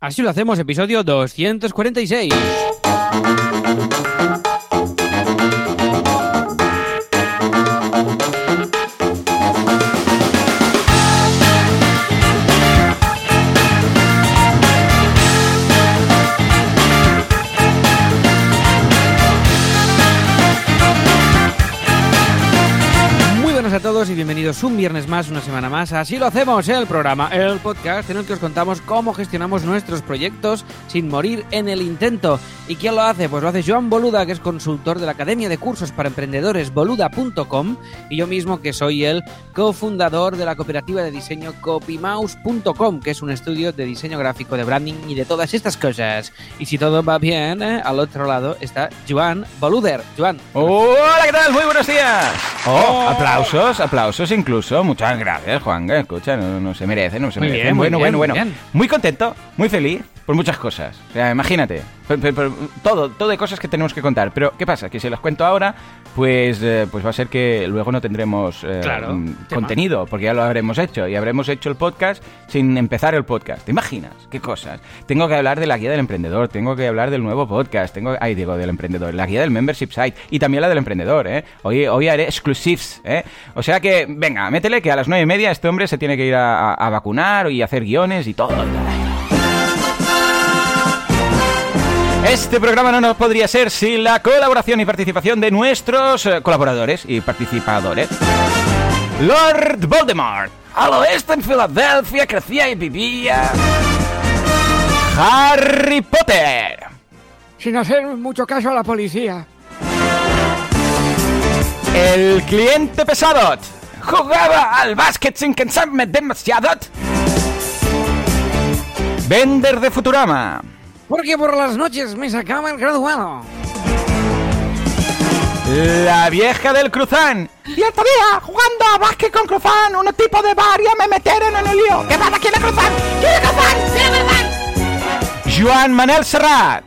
Así lo hacemos, episodio 246. Bienvenidos un viernes más, una semana más. Así lo hacemos, el programa, el podcast en el que os contamos cómo gestionamos nuestros proyectos sin morir en el intento. ¿Y quién lo hace? Pues lo hace Joan Boluda, que es consultor de la Academia de Cursos para Emprendedores boluda.com y yo mismo que soy el cofundador de la cooperativa de diseño copymouse.com, que es un estudio de diseño gráfico, de branding y de todas estas cosas. Y si todo va bien, ¿eh? al otro lado está Joan Boluder. Joan. Hola, ¿qué tal? Muy buenos días. Oh, aplausos, aplausos incluso. Muchas gracias, Juan. Escucha, no, no se merece, no se merece. bien, muy bueno, bien, bueno, bueno. Muy contento, muy feliz por muchas cosas. O sea, imagínate. Todo, todo de cosas que tenemos que contar. Pero, ¿qué pasa? Que si las cuento ahora, pues, eh, pues va a ser que luego no tendremos eh, Claro, mm, contenido, porque ya lo habremos hecho. Y habremos hecho el podcast sin empezar el podcast. ¿Te imaginas? ¿Qué cosas? Tengo que hablar de la guía del emprendedor, tengo que hablar del nuevo podcast, tengo, ay, digo, del emprendedor, la guía del membership site y también la del emprendedor, ¿eh? Hoy, hoy haré exclusives, ¿eh? O sea que, venga, métele que a las nueve y media este hombre se tiene que ir a, a- a vacunar y hacer guiones y todo. Este programa no nos podría ser sin la colaboración y participación de nuestros eh, colaboradores y participadores. Lord Voldemort, al oeste en Filadelfia crecía y vivía. Harry Potter. sin hacer mucho caso a la policía. El cliente pesado. Jugaba al básquet sin cansarme demasiado. Vender de Futurama. Porque por las noches me sacaba el graduado. La vieja del Cruzán. Y otro día, jugando a básquet con Cruzán, unos tipos de varios me metieron en el lío. ¿Qué pasa? ¿Quién es Cruzán? ¿Quién es Cruzán? ¿Quién es Cruzán? Joan Manel Serrat.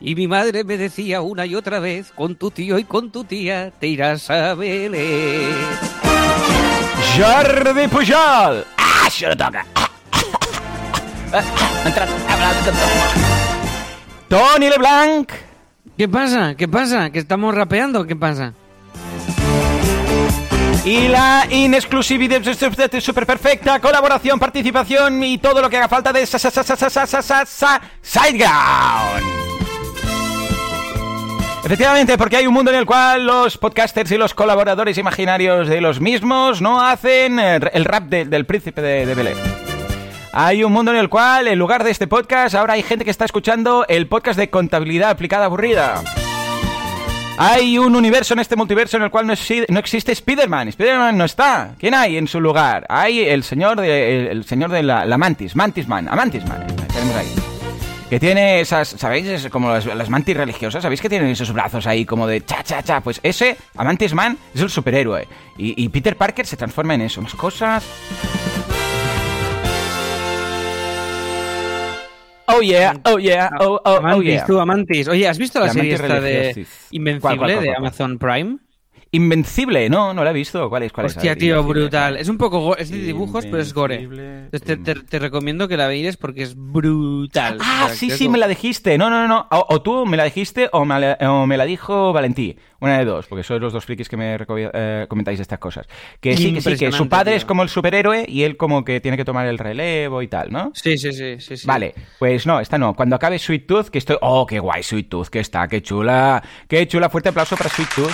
Y mi madre me decía una y otra vez, con tu tío y con tu tía te irás a Belén. Jordi Pujol. ¡Ah, se lo toca! Habla, Tony LeBlanc. ¿Qué pasa? ¿Qué pasa? ¿Que estamos rapeando? ¿Qué pasa? Y la inexclusividad super perfecta, colaboración, participación y todo lo que haga falta de Sideground. Efectivamente, porque hay un mundo en el cual los podcasters y los colaboradores imaginarios de los mismos no hacen eh, el rap del príncipe de Belén. Hay un mundo en el cual, en lugar de este podcast, ahora hay gente que está escuchando el podcast de contabilidad aplicada aburrida. Hay un universo en este multiverso en el cual no, exi- no existe Spider-Man. Spider-Man no está. ¿Quién hay en su lugar? Hay el señor de, el, señor de la, la Mantis, Mantisman, a Mantisman. Tenemos ahí. Que tiene esas, ¿sabéis? Es como las, mantis religiosas, ¿sabéis que tienen esos brazos ahí como de cha, cha, cha? Pues ese, Amantis Man, es el superhéroe. Y, y Peter Parker se transforma en eso. Unas cosas... Oh yeah, oh yeah, oh, oh, oh Amantis, yeah. tú, Amantis. Oye, ¿has visto la, La serie esta de. Invencible ¿Cuál, cuál, cuál, de? Amazon Prime? Invencible, no, no la he visto. ¿Cuál es? ¿Cuál es? Hostia, ver, tío, Invencible. brutal. Es un poco... Es de dibujos, pero es gore. Entonces te, te- te recomiendo que la veáis porque es brutal. Ah, O sea, sí, sí, es me la dijiste. No, no, no, no. O, o tú me la dijiste o me la, o me la dijo Valentí. Una de dos, porque sois los dos frikis que me eh, comentáis estas cosas. Que sí, que sí, que su padre tío. es como el superhéroe y él como que tiene que tomar el relevo y tal, ¿no? Sí, sí, sí, sí, sí. Vale, pues no, esta no. Cuando acabe Sweet Tooth, que estoy... ¡Oh, qué guay Sweet Tooth que está! ¡Qué chula! ¡Qué chula! Fuerte aplauso para Sweet Tooth.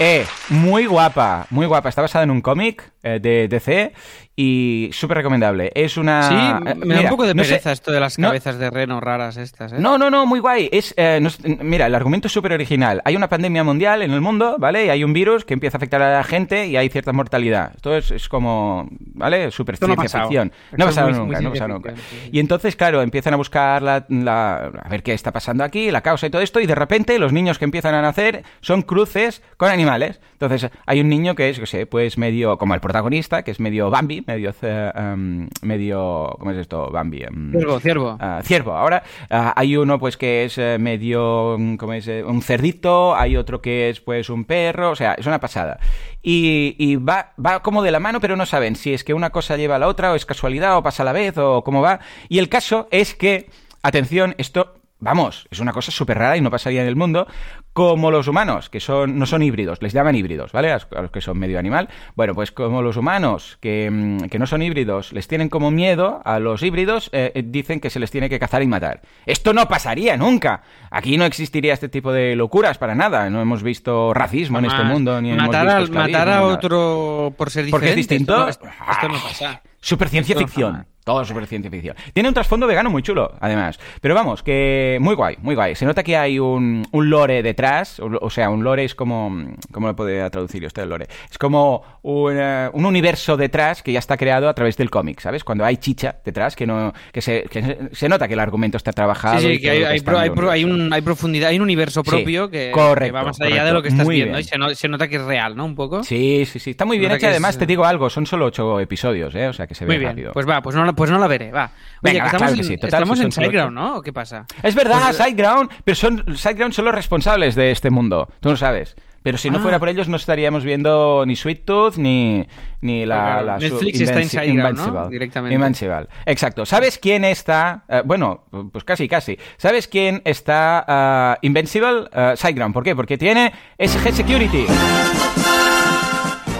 Eh, muy guapa, muy guapa. Está basada en un cómic eh, de DC y súper recomendable. Es una... Sí, eh, me da un mira, poco de no sé- pereza esto de las no- cabezas de reno raras estas, ¿eh? no, no, no, muy guay. Es, eh, no mira, el argumento es súper original. Hay una pandemia mundial en el mundo, ¿vale? Y hay un virus que empieza a afectar a la gente y hay cierta mortalidad. Esto es, es como, ¿vale? Súper Esto no ha ciencia pasado. ficción. No ha pasado muy- nunca, muy no ha pasado nunca. sí. Y entonces, claro, empiezan a buscar la, la- a ver qué está pasando aquí, la causa y todo esto, y de repente los niños que empiezan a nacer son cruces con animales. Entonces, hay un niño que es, yo qué sé, pues medio, como el protagonista, que es medio Bambi, medio, em, medio, ¿cómo es esto? Bambi. em, Ciervo, ciervo. Ah, ciervo. Ahora ah, hay uno pues que es eh, medio, ¿cómo es? Eh, un cerdito, hay otro que es pues un perro, o sea, es una pasada. Y, y va, va como de la mano, pero no saben si es que una cosa lleva a la otra, o es casualidad, o pasa a la vez, o cómo va. Y el caso es que, atención, esto... Vamos, es una cosa súper rara y no pasaría en el mundo, como los humanos, que son no son híbridos, les llaman híbridos, ¿vale? A los- que son medio animal. Bueno, pues como los humanos, que, mm, que no son híbridos, les tienen como miedo a los híbridos, eh, eh, dicen que se les tiene que cazar y matar. Esto no pasaría nunca. Aquí no existiría este tipo de locuras para nada. No hemos visto racismo en este mundo, ni hemos matar, visto al- esclavismo, matar a otro por ser diferente. Porque es distinto. Esto no, esto no pasa. Super ciencia ficción. Todo super ciencia ficción. Tiene un trasfondo vegano muy chulo, además. Pero vamos, que muy guay, muy guay. Se nota que hay un, un lore detrás. O, o sea, un lore es como. ¿Cómo lo puede traducir usted el lore? Es como un, eh, un universo detrás que ya está creado a través del cómic, ¿sabes? Cuando hay chicha detrás, que no que se, que se- nota que el argumento está trabajado. Sí, sí, que hay, hay, pro- pro- un, hay profundidad, hay un universo Sí, propio que, correcto, que va más allá correcto. de lo que estás viendo y se, no- se nota que es real, ¿no? Un poco. Sí, sí, sí. Está muy bien hecha. es- Además, te digo algo, son solo ocho episodios, ¿eh? O sea que se ve Muy bien, rápido. pues va, pues no, pues no la veré, va. Oye, Venga, que va, estamos, claro que en, sí, total, estamos si en son Sideground, ¿no? ¿O qué pasa? Es verdad, Pues, SiteGround, pero son, SiteGround son los responsables de este mundo, tú lo sabes. Pero si no Ah. fuera por ellos no estaríamos viendo ni Sweet Tooth ni, ni la, Claro, la Netflix está en Invenci- SiteGround, ¿no? Invincible. Directamente. Invincible. Exacto. ¿Sabes quién está? eh, bueno, pues casi, casi. ¿Sabes quién está ah, Invincible? SiteGround. ¿Por qué? Porque tiene SG Security.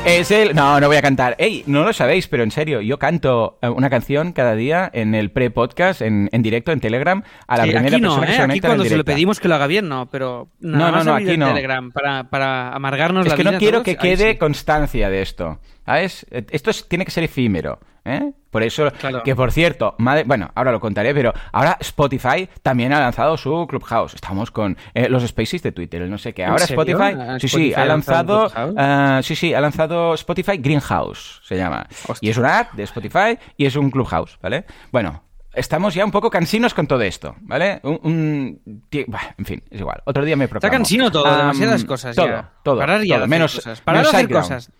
Es el... No, no voy a cantar. Ey, no lo sabéis, pero en serio, yo canto eh, una canción cada día en el pre-podcast, en, en directo, en Telegram, a la Sí, primera aquí no, persona que ¿eh? se Aquí cuando se lo pedimos que lo haga bien, no, pero nada No, no, más no, aquí no. Telegram para, para amargarnos Es la que vida no quiero todos, que quede sí. constancia de esto. ¿Sabes? Eh, Esto es- tiene que ser efímero. ¿Eh? Por eso, Claro. que por cierto, madre- bueno, ahora lo contaré, pero ahora Spotify también ha lanzado su Clubhouse. Estamos con eh, los spaces de Twitter, el no sé qué. ¿En Ahora? Spotify, ¿Ah, sí, Spotify sí, ha lanzado ah, sí, sí, ha lanzado Spotify Greenhouse, se llama. Hostia. Y es una app de Spotify y es un Clubhouse, ¿vale? Bueno. Estamos ya un poco cansinos con todo esto, ¿vale? Un, un- ti- bah, en fin, es igual. Otro día me Está proclamo. cansino todo, demasiadas cosas Todo, ya. todo. Parar ya todo, menos, cosas. Parar menos hacer cosas.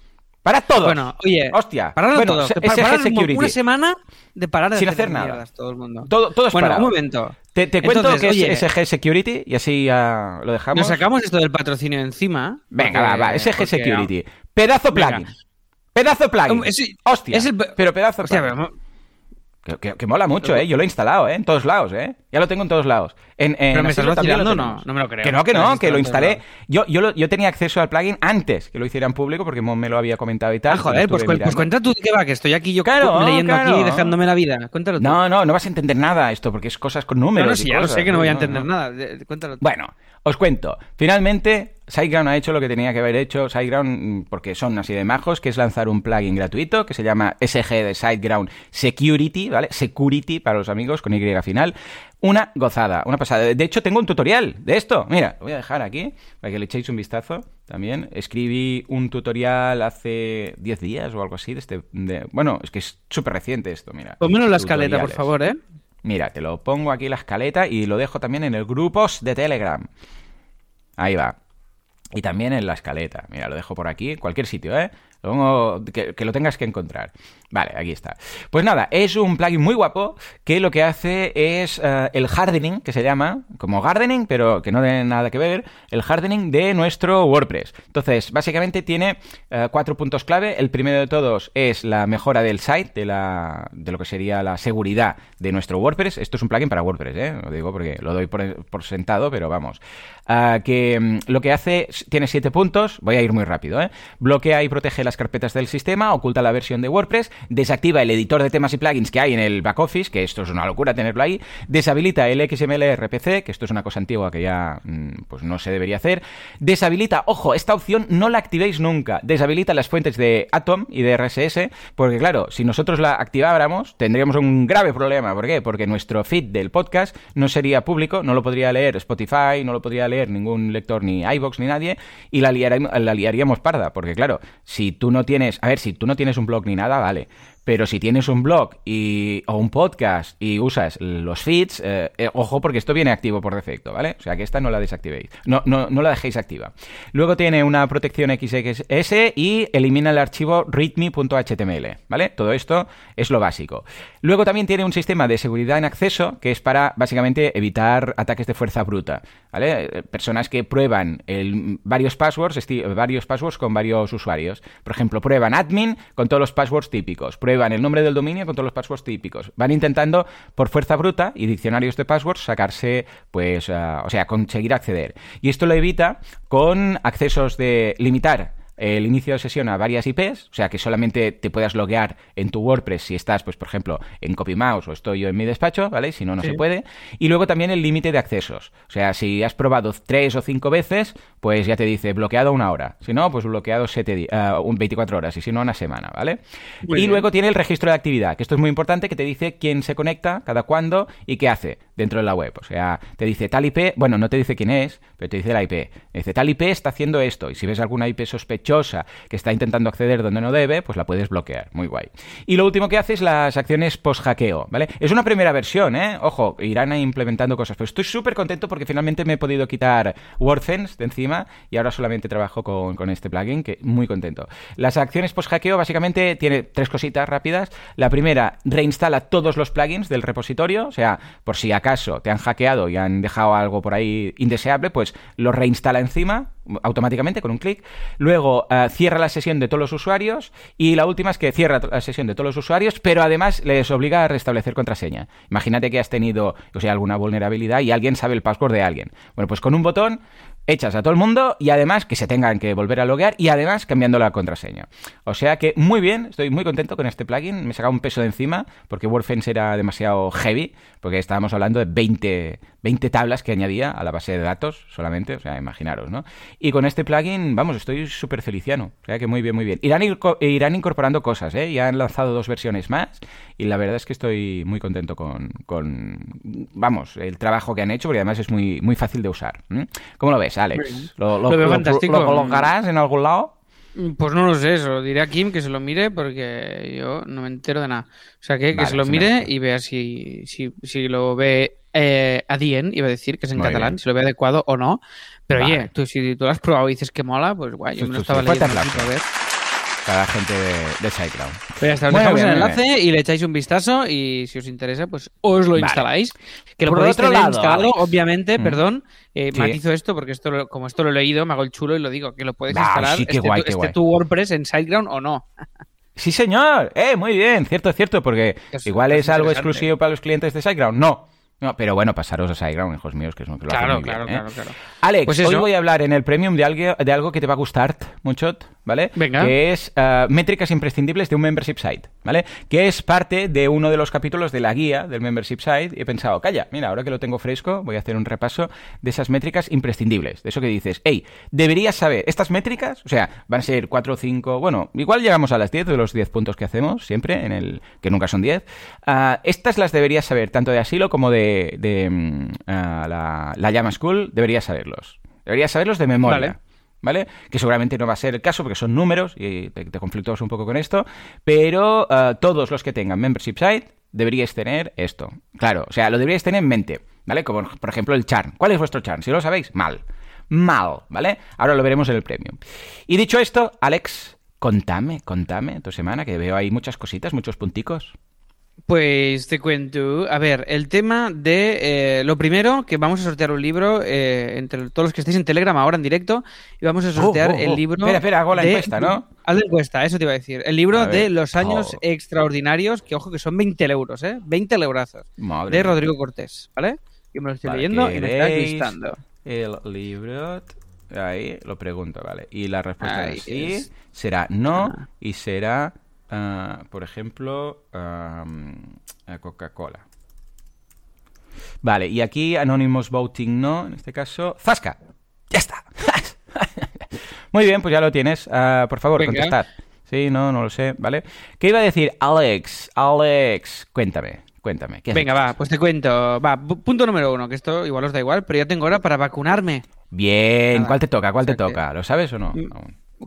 Para todo. Bueno, oye, Hostia. parar bueno, todo. se- Que pa- SG parar una- Security. Una semana de parar de Sin hacer, hacer nada. mierdas todo el mundo. Todo, todo es bueno, parado. un momento. Te, te cuento Entonces, que oye, es SG Security y así ya lo dejamos. Nos sacamos esto del patrocinio encima. Venga, porque- va, va. SG Security. Pedazo Venga. plugin. Pedazo plugin. Ese- Hostia. es el- Pero pedazo Hostia, plugin. pero- Que, que- que mola mucho, ¿eh? Yo lo he instalado, ¿eh? En todos lados, ¿eh? Ya lo tengo en todos lados. En, en ¿Pero me estás vacilando no? No me lo creo. Que no, que no, que lo instalé. Yo, yo, lo- yo tenía acceso al plugin antes que lo hiciera en público porque me lo había comentado y tal. Ah, joder, pues, cuen- pues cuenta tú de qué va, que estoy aquí yo Claro, cu- leyendo claro. aquí y dejándome la vida. Cuéntalo tú. No, no, no vas a entender nada esto porque es cosas con números. no, sí, ya lo sé que no voy a entender nada. Cuéntalo tú. Bueno, os cuento. Finalmente, SiteGround ha hecho lo que tenía que haber hecho. SiteGround, mm, porque son así de majos, que es lanzar un plugin gratuito que se llama SG de SiteGround Security, ¿vale? Security para los amigos con Y final. Una gozada, una pasada. De hecho, tengo un tutorial de esto. Mira, lo voy a dejar aquí para que le echéis un vistazo también. Escribí un tutorial hace 10 días o algo así. De este, de- bueno, es que es súper reciente esto, mira. Pónmelo en la escaleta, por favor, ¿eh? Mira, te lo pongo aquí en la escaleta y lo dejo también en el grupos de Telegram. Ahí va. Y también en la escaleta. Mira, lo dejo por aquí, cualquier sitio, ¿eh? Que, lo tengas que encontrar. Vale, aquí está. Pues nada, es un plugin muy guapo que lo que hace es eh, el hardening, que se llama, como gardening, pero que no tiene nada que ver, el hardening de nuestro WordPress. Entonces, básicamente tiene eh, cuatro puntos clave. El primero de todos es la mejora del site, de, la, de lo que sería la seguridad de nuestro WordPress. Esto es un plugin para WordPress, ¿eh? Lo digo porque lo doy por, por sentado, pero vamos. Ah, que mm, lo que hace, tiene siete puntos, voy a ir muy rápido, ¿eh? Bloquea y protege carpetas del sistema, oculta la versión de WordPress, desactiva el editor de temas y plugins que hay en el back office, que esto es una locura tenerlo ahí, deshabilita el XML RPC, que esto es una cosa antigua que ya mm, pues no se debería hacer, deshabilita, ojo, esta opción no la activéis nunca, deshabilita las fuentes de Atom y de RSS, porque claro, si nosotros la activáramos, tendríamos un grave problema, ¿por qué? Porque nuestro feed del podcast no sería público, no lo podría leer Spotify, no lo podría leer ningún lector ni iVoox ni nadie, y la, liarem- la liaríamos parda, porque claro, si tú no tienes, a ver, si tú no tienes un blog ni nada, vale, Pero si tienes un blog y, o un podcast y usas los feeds, eh, eh, ojo porque esto viene activo por defecto, ¿vale? O sea que esta no la desactivéis. No, no, no la dejéis activa. Luego tiene una protección XXS y elimina el archivo readme.html, ¿vale? Todo esto es lo básico. Luego también tiene un sistema de seguridad en acceso que es para básicamente evitar ataques de fuerza bruta, ¿vale? Eh, personas que prueban varios passwords, varios passwords con varios usuarios. Por ejemplo, prueban admin con todos los passwords típicos, el nombre del dominio con todos los passwords típicos. Van intentando por fuerza bruta y diccionarios de passwords sacarse, pues, uh, o sea, conseguir acceder. Y esto lo evita con accesos de limitar el inicio de sesión a varias IPs, o sea que solamente te puedas loguear en tu WordPress si estás, pues por ejemplo, en CopyMouse o estoy yo en mi despacho, ¿vale? Si no, no se puede. Y luego también el límite de accesos. O sea, si has probado tres o cinco veces, pues ya te dice bloqueado una hora. Si no, pues bloqueado siete uh, 24 horas. Y si no, una semana, ¿vale? y luego tiene el registro de actividad, que esto es muy importante, que te dice quién se conecta, cada cuándo y qué hace dentro de la web. O sea, te dice tal IP, bueno, no te dice quién es, pero te dice la IP. dice tal IP está haciendo esto. Y si ves alguna IP sospechosa, que está intentando acceder donde no debe, pues la puedes bloquear. Muy guay. Y lo último que hace es las acciones post-hackeo, ¿vale? Es una primera versión, ¿eh? Ojo, irán implementando cosas. Pero estoy súper contento porque finalmente me he podido quitar WordFence de encima y ahora solamente trabajo con, con este plugin, que muy contento. Las acciones post-hackeo básicamente tiene tres cositas rápidas. La primera, reinstala todos los plugins del repositorio, o sea, por si acaso te han hackeado y han dejado algo por ahí indeseable, pues lo reinstala encima automáticamente con un clic. Luego uh, cierra la sesión de todos los usuarios y la última es que cierra la sesión de todos los usuarios, pero además les obliga a restablecer contraseña. Imagínate que has tenido o sea, alguna vulnerabilidad y alguien sabe el password de alguien. Bueno, pues con un botón echas a todo el mundo y además que se tengan que volver a loguear y además cambiando la contraseña. O sea que muy bien, estoy muy contento con este plugin. Me he sacado un peso de encima porque WordFence era demasiado heavy, porque estábamos hablando de 20, 20 tablas que añadía a la base de datos solamente, o sea, imaginaros, ¿no? Y con este plugin, vamos, estoy súper feliciano. O sea que muy bien, muy bien. Irán, irán incorporando cosas, ¿eh? Ya han lanzado dos versiones más y la verdad es que estoy muy contento con, con vamos, el trabajo que han hecho, porque además es muy, muy fácil de usar. ¿Cómo lo ves? Alex? ¿Lo, lo, veo fantástico. ¿Lo colocarás en algún lado? Pues no lo sé, eso. Diré a Kim que se lo mire porque yo no me entero de nada. O sea, que, que se lo mire y vea si, si, si lo ve eh, adient, iba a decir que es en Muy catalán, bien. si lo ve adecuado o no. Pero vale. oye, tú, si tú lo has probado y dices que mola, pues guay, yo me lo estaba leyendo a ver para la gente de, de SiteGround. Pues ya está, os bueno, dejamos bien, el enlace bien. y le echáis un vistazo y si os interesa, pues os lo vale. instaláis. Que lo Por podéis otro tener lado, instalado, Alex. obviamente, mm. perdón, eh, sí. matizo esto porque esto lo, como esto lo he leído, me hago el chulo y lo digo, que lo puedes bah, instalar sí, qué este, guay, tu, qué este tu WordPress en SiteGround o no. Sí, señor. Eh, muy bien, cierto, cierto, porque es, igual es, es algo exclusivo para los clientes de SiteGround. No, no, pero bueno, pasaros a SiteGround, hijos míos, que es lo que lo claro, muy claro, bien, claro, ¿eh? claro. Alex, Pues hoy voy a hablar en el Premium de algo, de algo que te va a gustar mucho, ¿vale? Venga. Que es uh, métricas imprescindibles de un membership site, ¿vale? Que es parte de uno de los capítulos de la guía del membership site y he pensado, calla, mira, ahora que lo tengo fresco, voy a hacer un repaso de esas métricas imprescindibles. De eso que dices, hey, deberías saber, estas métricas, o sea, van a ser 4 o 5, bueno, igual llegamos a las 10 de los 10 puntos que hacemos siempre, en el que nunca son 10. Uh, estas las deberías saber, tanto de asilo como de, de uh, la, la Llama School, deberías saberlos. Deberías saberlos de memoria. Vale. ¿Vale? Que seguramente no va a ser el caso porque son números y te, te conflictúas un poco con esto, pero uh, todos los que tengan membership site deberíais tener esto. Claro, o sea, lo deberíais tener en mente, ¿vale? Como por ejemplo el charm. ¿Cuál es vuestro charm? Si no lo sabéis, mal. Mal, ¿vale? Ahora lo veremos en el premium. Y dicho esto, Alex, contame, contame tu semana, que veo ahí muchas cositas, muchos punticos. Pues te cuento, a ver, el tema de eh, lo primero, que vamos a sortear un libro eh, entre todos los que estéis en Telegram ahora en directo, y vamos a sortear Oh, oh, oh. el libro. Espera, espera, hago la de- encuesta, ¿no? Haz la encuesta, eso te iba a decir. El libro de los años Oh. extraordinarios, que ojo que son 20 euros, ¿eh? 20 eurazos. Madre De mía. Rodrigo Cortés, ¿vale? Yo me lo estoy leyendo y me está ¿queréis listando. El libro. Ahí lo pregunto, vale. Y la respuesta Ahí es sí, es. será no Ah. y será, ah, por ejemplo, a Coca-Cola. Vale, y aquí Anonymous Voting no, en este caso. ¡Zasca! ¡Ya está! Muy bien, pues ya lo tienes. Ah, por favor, contestad. Sí, no, no lo sé, ¿vale? ¿Qué iba a decir? Alex, Alex, cuéntame, cuéntame. ¿qué has Venga, va, pues te cuento. Va, pu- punto número uno, que esto igual os da igual, pero ya tengo hora para vacunarme. Bien, Nada. ¿cuál te toca? ¿Cuál te toca? ¿Lo sabes o no? Mm.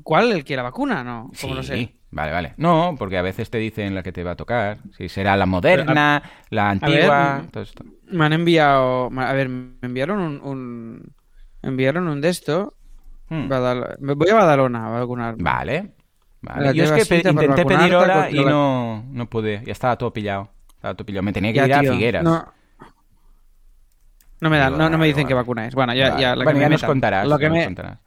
¿Cuál? ¿El que la vacuna? No, Sí, como no sé. vale, vale. No, porque a veces te dicen la que te va a tocar. Si será la moderna, la antigua, mm, todo esto. Me han enviado. A ver, me enviaron un. un- me enviaron un de esto. Hmm. Badal- me voy a Badalona a vacunarme. Vale. vale. Yo es que pe- intenté pedir hora y no, no pude. Ya estaba todo pillado. Estaba todo pillado. Me tenía que Ya, ir a tío, Figueras. No, no me dan, no, no me vale, dicen que vale. vacunáis. Bueno, ya, Vale. ya, la que Bueno, me ya nos contarás. Lo que me, contarás.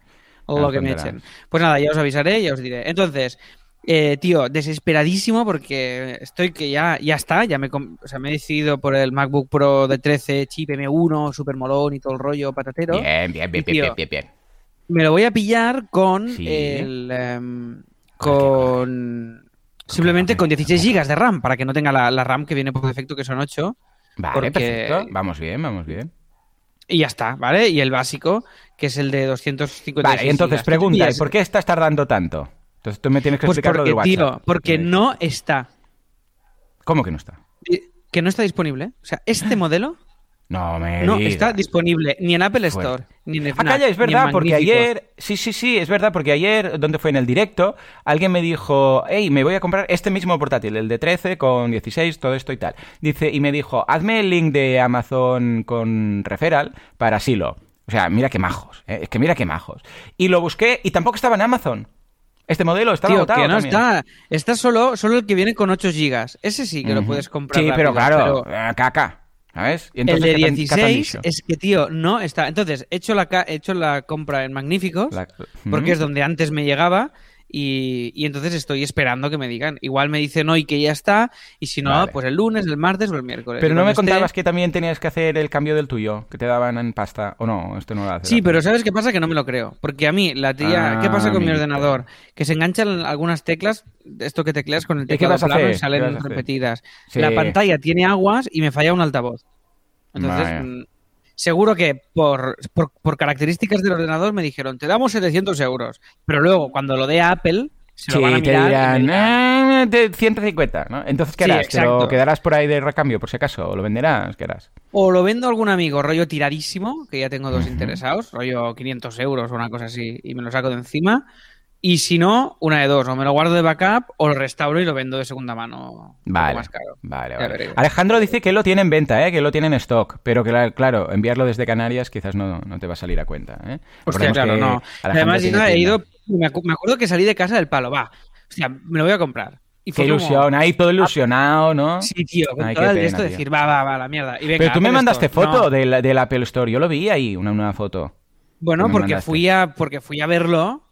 Lo que me echen. Pues nada, ya os avisaré ya os diré. Entonces, eh, tío, desesperadísimo porque estoy que ya, ya está, ya me, o sea, me he decidido por el MacBook Pro de 13, chip M1, super molón y todo el rollo patatero. Bien, bien, bien, Y, bien, tío, bien, bien, bien. Me lo voy a pillar con Sí. el... em, ¿Con. Simplemente con con qué? 16 GB de RAM, para que no tenga la, la RAM que viene por defecto, que son 8. Vale, porque- perfecto. Vamos bien, vamos bien. Y ya está, ¿vale? Y el básico, que es el de 256 Vale, y entonces gigas. ¿Tú te pregunta, ¿y por qué estás tardando tanto? Entonces tú me tienes que Pues explicar lo porque, de WhatsApp. tío, porque no está. ¿Cómo que no está? Que no está disponible. O sea, este modelo No me no digas. está disponible ni en Apple Fuerte. Store, ni en Ah, Fnac, calla, es verdad, porque Magníficos. ayer, sí, sí, sí, es verdad, porque ayer, donde fue en el directo, alguien me dijo, hey, me voy a comprar este mismo portátil, el de 13 con 16, todo esto y tal. Dice, y me dijo, hazme el link de Amazon con referral para Silo. O sea, mira qué majos, ¿eh? es que mira qué majos. Y lo busqué y tampoco estaba en Amazon. Este modelo estaba Tío, agotado que no también. está. Está solo, solo el que viene con 8 GB. Ese sí que lo puedes comprar. Sí, pero claro, pero- eh, caca, ¿sabes? Y El de ¿qué tan- qué tan 16 nicho? es que, tío, no está. Entonces, he hecho la, he hecho la compra en Magníficos, La- porque es donde antes me llegaba, y, y entonces estoy esperando que me digan. Igual me dicen hoy que ya está, y si no, Vale. pues el lunes, el martes o el miércoles. Pero no me esté- contabas que también tenías que hacer el cambio del tuyo, que te daban en pasta, o no, esto no lo hace. Sí, pero ¿sabes qué pasa? Que no me lo creo. Porque a mí, la tía... ¿Qué Ah, pasa con mi ordenador? Que se enganchan algunas teclas, esto que tecleas con el qué teclado plano hacer? y ¿Qué salen repetidas. Sí. La pantalla tiene aguas y me falla un altavoz. Entonces, Vaya. Seguro que por, por, por características del ordenador me dijeron, te damos 700 euros. Pero luego, cuando lo dé a Apple, se Sí, lo van a te mirar y me dirán, dirán, "Ah, de 150, ¿no? Entonces, ¿qué Sí, harás? ¿Te lo quedarás por ahí de recambio, por si acaso? ¿O lo venderás? ¿Qué harás? O lo vendo a algún amigo, rollo tiradísimo, que ya tengo dos interesados, rollo 500 euros o una cosa así, y me lo saco de encima. Y si no, una de dos, o me lo guardo de backup o lo restauro y lo vendo de segunda mano. Vale, más caro. vale. Alejandro dice que lo tiene en venta, ¿eh? que lo tiene en stock, pero que, la- claro, enviarlo desde Canarias quizás no, no te va a salir a cuenta. ¿eh? Hostia, claro, no. Alejandro Además, yo he ido, me acu- me acuerdo que salí de casa del palo, va. Hostia, me lo voy a comprar. Y Qué como- ilusión, ahí todo ilusionado, ¿no? Sí, tío, con Ay, todo el esto de decir, va, va, va, la mierda. Y venga, pero tú me mandaste Store. foto No. del, del Apple Store, yo lo vi ahí, una, una foto. Bueno, porque mandaste. fui a porque fui a verlo.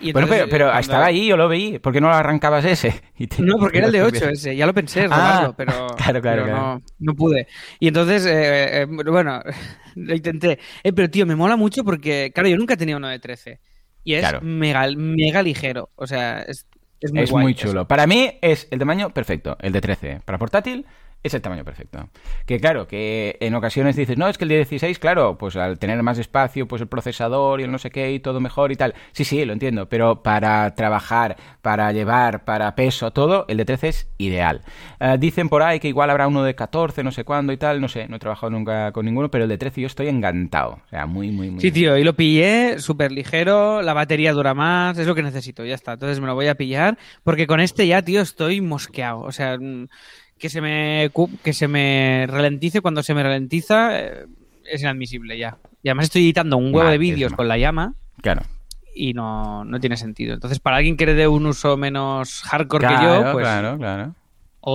Y Bueno, pero, pero eh, cuando- estaba ahí, yo lo vi. ¿Por qué no lo arrancabas ese? Y te- No, porque era el de te- 8 ese, ya lo pensé, Ah, robarlo, pero, claro, claro, pero claro. No, no pude. Y entonces, eh, eh, bueno, lo intenté. Eh, pero tío, me mola mucho porque, claro, yo nunca he tenido uno de 13. Y es Claro. mega, mega ligero. O sea, es, es muy es guay muy eso. chulo. Para mí es el tamaño perfecto, el de 13. Para portátil es el tamaño perfecto. Que claro, que en ocasiones dices, no, es que el de 16, claro, pues al tener más espacio, pues el procesador y el no sé qué y todo mejor y tal. Sí, sí, lo entiendo, pero para trabajar, para llevar, para peso, todo, el de 13 es ideal. Eh, dicen por ahí que igual habrá uno de 14, no sé cuándo y tal, no sé, no he trabajado nunca con ninguno, pero el de 13 yo estoy encantado. O sea, muy, muy, muy... Sí, tío, y lo pillé súper ligero, la batería dura más, es lo que necesito, ya está. Entonces me lo voy a pillar, porque con este ya, tío, estoy mosqueado. O sea, mm, que se me, que se me ralentice cuando se me ralentiza eh, es inadmisible ya. Y además estoy editando un huevo de vídeos con la llama Claro. y no, no tiene sentido. Entonces, para alguien que le dé un uso menos hardcore que yo, pues claro, claro.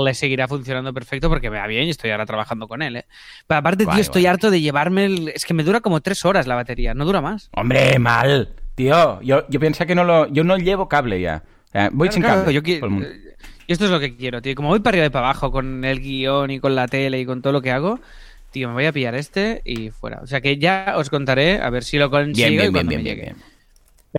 le seguirá funcionando perfecto porque me va bien y estoy ahora trabajando con él, ¿eh? Pero aparte, Guay, tío, estoy guay. harto de llevarme el... Es que me dura como tres horas la batería, no dura más. Hombre, mal. Tío, yo, yo pensé que no lo... Yo no llevo cable ya. Voy Claro, sin claro, cable. yo y esto es lo que quiero, tío. Como voy para arriba y para abajo con el guion y con la tele y con todo lo que hago, tío, me voy a pillar este y fuera. O sea que ya os contaré a ver si lo consigo Bien, y bien, bien, cuando bien, me llegue.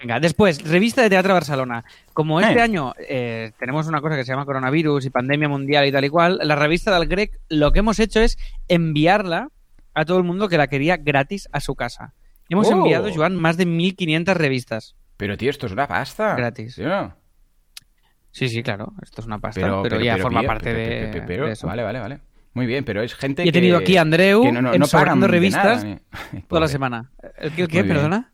Venga, después, revista de Teatro Barcelona. Como este Eh. año eh, tenemos una cosa que se llama coronavirus y pandemia mundial y tal y cual, la revista del Grec lo que hemos hecho es enviarla a todo el mundo que la quería gratis a su casa. Hemos Oh. enviado, Joan, más de 1.500 revistas. Pero, tío, esto es una pasta. Gratis. Tío. Sí, sí, claro, esto es una pasta, Pero, pero, pero- ya pero, forma parte de, de eso. Vale, vale, vale. Muy bien, pero es gente Y he tenido que- aquí a Andreu que no, no, pagan revistas nada, Toda la semana. ¿El qué, perdona?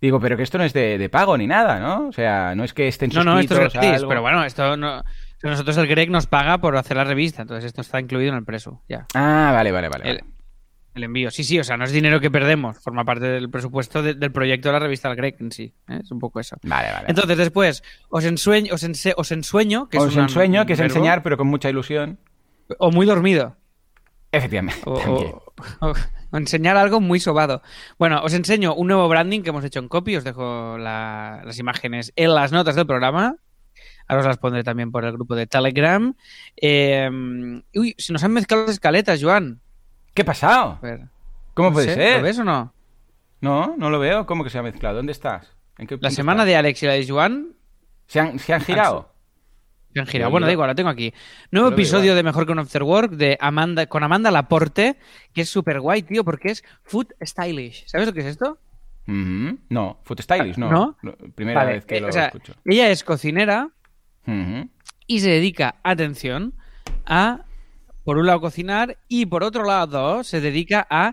Digo, pero que esto no es de, de pago ni nada, ¿no? O sea, no es que estén No, no, esto es suscritos gratis, algo. pero bueno, esto no... Nosotros el Greg nos paga por hacer la revista, entonces esto está incluido en el precio, ya. Ah, vale, vale, vale. El, vale. El envío. Sí, sí, o sea, no es dinero que perdemos, forma parte del presupuesto de- del proyecto de la revista Greg en sí. ¿eh? Es un poco eso. Vale, vale. Entonces, después, os ensueño, os, ense- os ensueño, que Os es una- ensueño, que es verbo, enseñar, pero con mucha ilusión. O muy dormido. Efectivamente. O, también. o- o- o enseñar algo muy sobado. Bueno, os enseño un nuevo branding que hemos hecho en copy. Os dejo la- las imágenes en las notas del programa. Ahora os las pondré también por el grupo de Telegram. Eh, uy, se nos han mezclado las escaletas, Joan. ¿Qué ha pasado? ¿Cómo no puede sé, ser? ¿Lo ves o no? No, no lo veo. ¿Cómo que se ha mezclado? ¿Dónde estás? ¿En qué La semana estás? de Alex y la de Joan ¿Se han, se han girado? se han girado. Bueno, da igual, la tengo aquí. Nuevo episodio de Mejor que un After Work de Amanda, con Amanda Laporte, que es súper guay, tío, porque es food stylish. ¿Sabes lo que es esto? Ujú. No, Food Stylish, no. Primera Vale, vez que eh, lo o sea, escucho. ella es cocinera Ujú. y se dedica, atención, a, por un lado, cocinar y por otro lado, se dedica a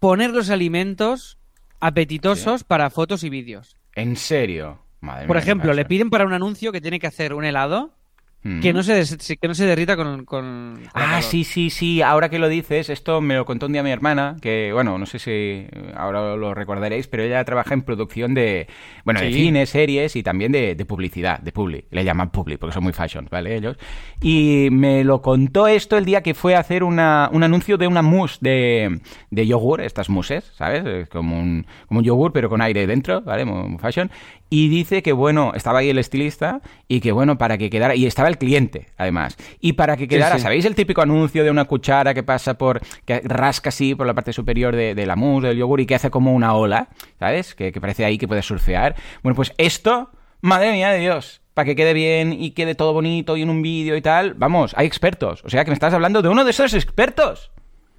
poner los alimentos apetitosos para fotos y vídeos. ¿En serio? Madre Por mía, ejemplo, le piden para un anuncio que tiene que hacer un helado Ujú. que no se, des- que no se derrita con, con- Ah, sí, sí, sí. Ahora que lo dices, esto me lo contó un día mi hermana, que, bueno, no sé si ahora lo recordaréis, pero ella trabaja en producción de, bueno, de Sí. cine, series y también de, de publicidad, de publi. Le llaman publi porque son muy fashion, ¿vale? Ellos. Y me lo contó esto el día que fue a hacer una, un anuncio de una mousse de, de yogur, estas mousses, ¿sabes? Es como un, como un yogur, pero con aire dentro, ¿vale? Muy fashion. Y dice que, bueno, estaba ahí el estilista y que, bueno, para que quedara, y estaba el cliente, además. Y para que quedara, sí. ¿sabéis el típico anuncio de una cuchara que pasa por, que rasca así por la parte superior de, de la mousse, del yogur y que hace como una ola, ¿sabes? Que, que parece ahí que puede surfear. Bueno, pues esto, madre mía de Dios, para que quede bien y quede todo bonito y en un vídeo y tal, vamos, hay expertos. O sea que me estás hablando de uno de esos expertos.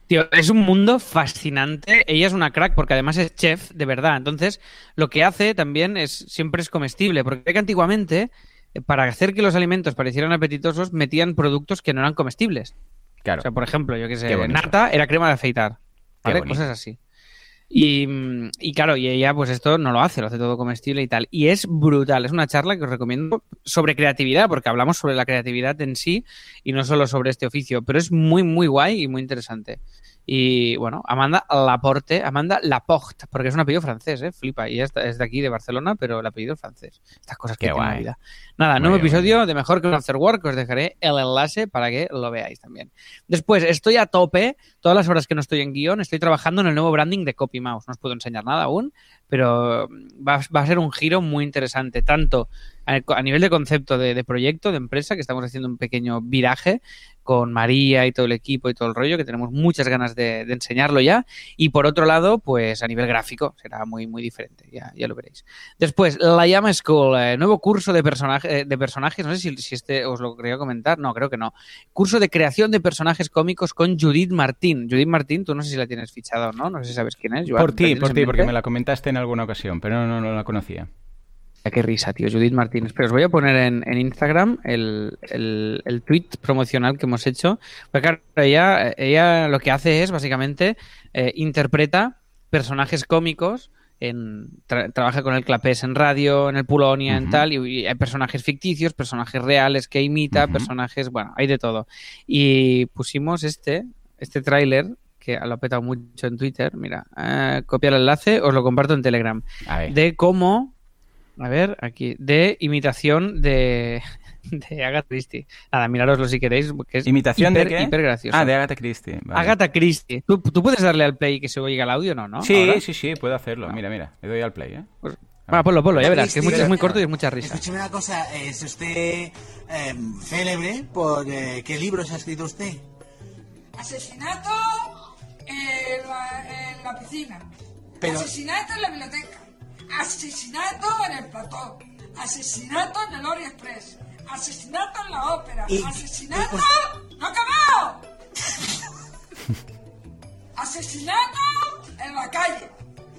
Tío, es un mundo fascinante. Ella es una crack porque además es chef, de verdad. Entonces, lo que hace también es siempre es comestible. Porque que antiguamente, eh, para hacer que los alimentos parecieran apetitosos, metían productos que no eran comestibles. Claro. O sea, por ejemplo, yo sé, Qué bonito. nata era crema de afeitar. Cosas así. Y, y claro, y ella pues esto no lo hace, lo hace todo comestible y tal. Y es brutal, es una charla que os recomiendo sobre creatividad, porque hablamos sobre la creatividad en sí y no solo sobre este oficio, pero es muy, muy guay y muy interesante. Y bueno, Amanda Laporte, Amanda Laporte, porque es un apellido francés, ¿eh? Flipa. Y es de aquí, de Barcelona, pero el apellido es francés. Estas cosas que Qué tiene la guay. vida. Nada, Muy nuevo bien, episodio de Mejor que un After Work, os dejaré el enlace para que lo veáis también. Después, estoy a tope, todas las horas que no estoy en guion, estoy trabajando en el nuevo branding de Copy Mouse. No os puedo enseñar nada aún, pero va, va a ser un giro muy interesante, tanto a, nivel de concepto de, proyecto, de empresa, que estamos haciendo un pequeño viraje con María y todo el equipo y todo el rollo, que tenemos muchas ganas de, enseñarlo ya. Y por otro lado, pues a nivel gráfico será muy, muy diferente, ya, lo veréis. Después, la Llama School, eh, nuevo curso de, personaje, de personajes, no sé si, este os lo quería comentar, no, creo que no. Curso de creación de personajes cómicos con Judith Martín. Judith Martín, tú no sé si la tienes fichada o no, no sé si sabes quién es. Joan, Por ¿la ti, por ti, porque me la comentaste en alguna ocasión, pero no, no, no la conocía. Ya, Qué risa, tío. Judith Martínez. Pero os voy a poner en, en Instagram el, el, el tweet promocional que hemos hecho. Porque claro, ella, ella lo que hace es básicamente eh, interpreta personajes cómicos. En, tra- trabaja con el Clapés en radio, en el Pulonia, en tal, y, y hay personajes ficticios, personajes reales que imita, personajes, bueno, hay de todo. Y pusimos este, este tráiler, que lo ha petado mucho en Twitter, mira, eh, copia el enlace, os lo comparto en Telegram de cómo, a ver, aquí, de imitación de, de Agatha Christie. Nada, mirároslo si queréis, que es ¿Imitación hiper, de qué? hiper gracioso. Ah, de Agatha Christie. vale. Agatha Christie. ¿Tú, tú puedes darle al play que se oiga el audio, ¿no? ¿no? Sí, Ahora. sí, sí, puedo hacerlo. Mira, mira, le doy al play, ¿eh? Pues- va, ponlo, ponlo, ya verás, que es muy, Christie, es muy corto y es mucha risa. Escúcheme una cosa, ¿es usted eh, célebre por eh, qué libros ha escrito usted? Asesinato en la, en la piscina. Pero- Asesinato en la biblioteca. Asesinato en el plató. Asesinato en el Orient Express. Asesinato en la ópera. Y- Asesinato. y- ¡No acabado! Asesinato en la calle.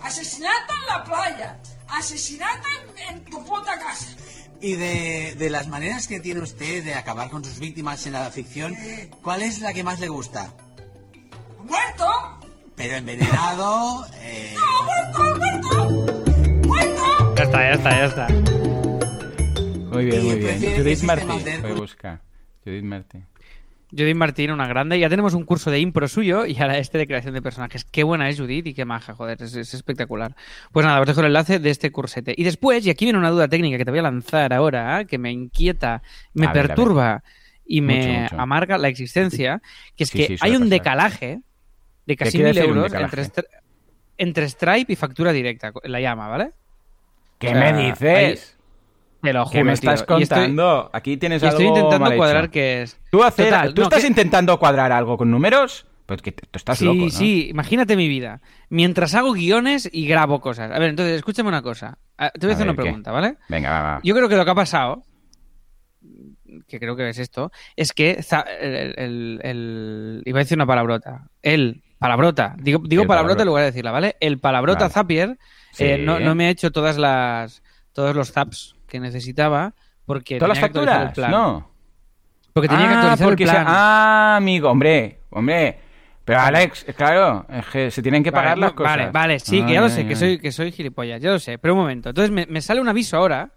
Asesinato en la playa. Asesinato en, en tu puta casa. Y de, de las maneras que tiene usted de acabar con sus víctimas en la ficción, ¿cuál es la que más le gusta? ¡Muerto! Pero envenenado, eh, ¡No, muerto, muerto! está, ya está, ya está. Muy bien, muy bien. ¿Prefiere que Judith Martí. Voy a buscar. Judith Martí. Judith Martín, una grande. Ya tenemos un curso de impro suyo y ahora este de creación de personajes. Qué buena es Judith y qué maja, joder, es, es espectacular. Pues nada, os dejo el enlace de este cursete. Y después, y aquí viene una duda técnica que te voy a lanzar ahora, que me inquieta, me A ver. perturba y me Mucho, mucho. amarga la existencia, que es Sí, que sí, hay un pasar. decalaje de casi mil euros entre, Stri- entre Stripe y factura directa, la llama, ¿vale? ¿Qué O sea, me dices? Te lo juro, ¿Qué me estás tío. Y estoy- contando? Aquí tienes Y estoy, algo intentando mal hecho. cuadrar qué es. ¿Tú, hacer- Total, ¿tú no, estás que- intentando cuadrar algo con números? Pues que tú estás sí, loco, ¿no? sí, imagínate mi vida. Mientras hago guiones y grabo cosas. A ver, entonces, escúchame una cosa. Ah, Te voy a, A hacer ver, una ¿qué? pregunta, ¿vale? Venga, va, va. Yo creo que lo que ha pasado, que creo que es esto, es que za- el, el- el- iba a decir una palabrota. El palabrota, digo, digo palabrota palabrota. en lugar de decirla, ¿vale? El palabrota Vale. Zapier Sí. eh, no, no me ha hecho todas las todos los zaps que necesitaba porque ¿Todas las que el facturas? plan. No. Porque tenía que Ah, actualizar porque el se- plan. Ah, amigo, hombre, hombre. Pero Alex, claro, es que se tienen que pagar Vale, las cosas. Vale, vale, sí, que ya lo sé, que soy, que soy gilipollas, ya lo sé. Pero un momento, entonces me, me sale un aviso ahora,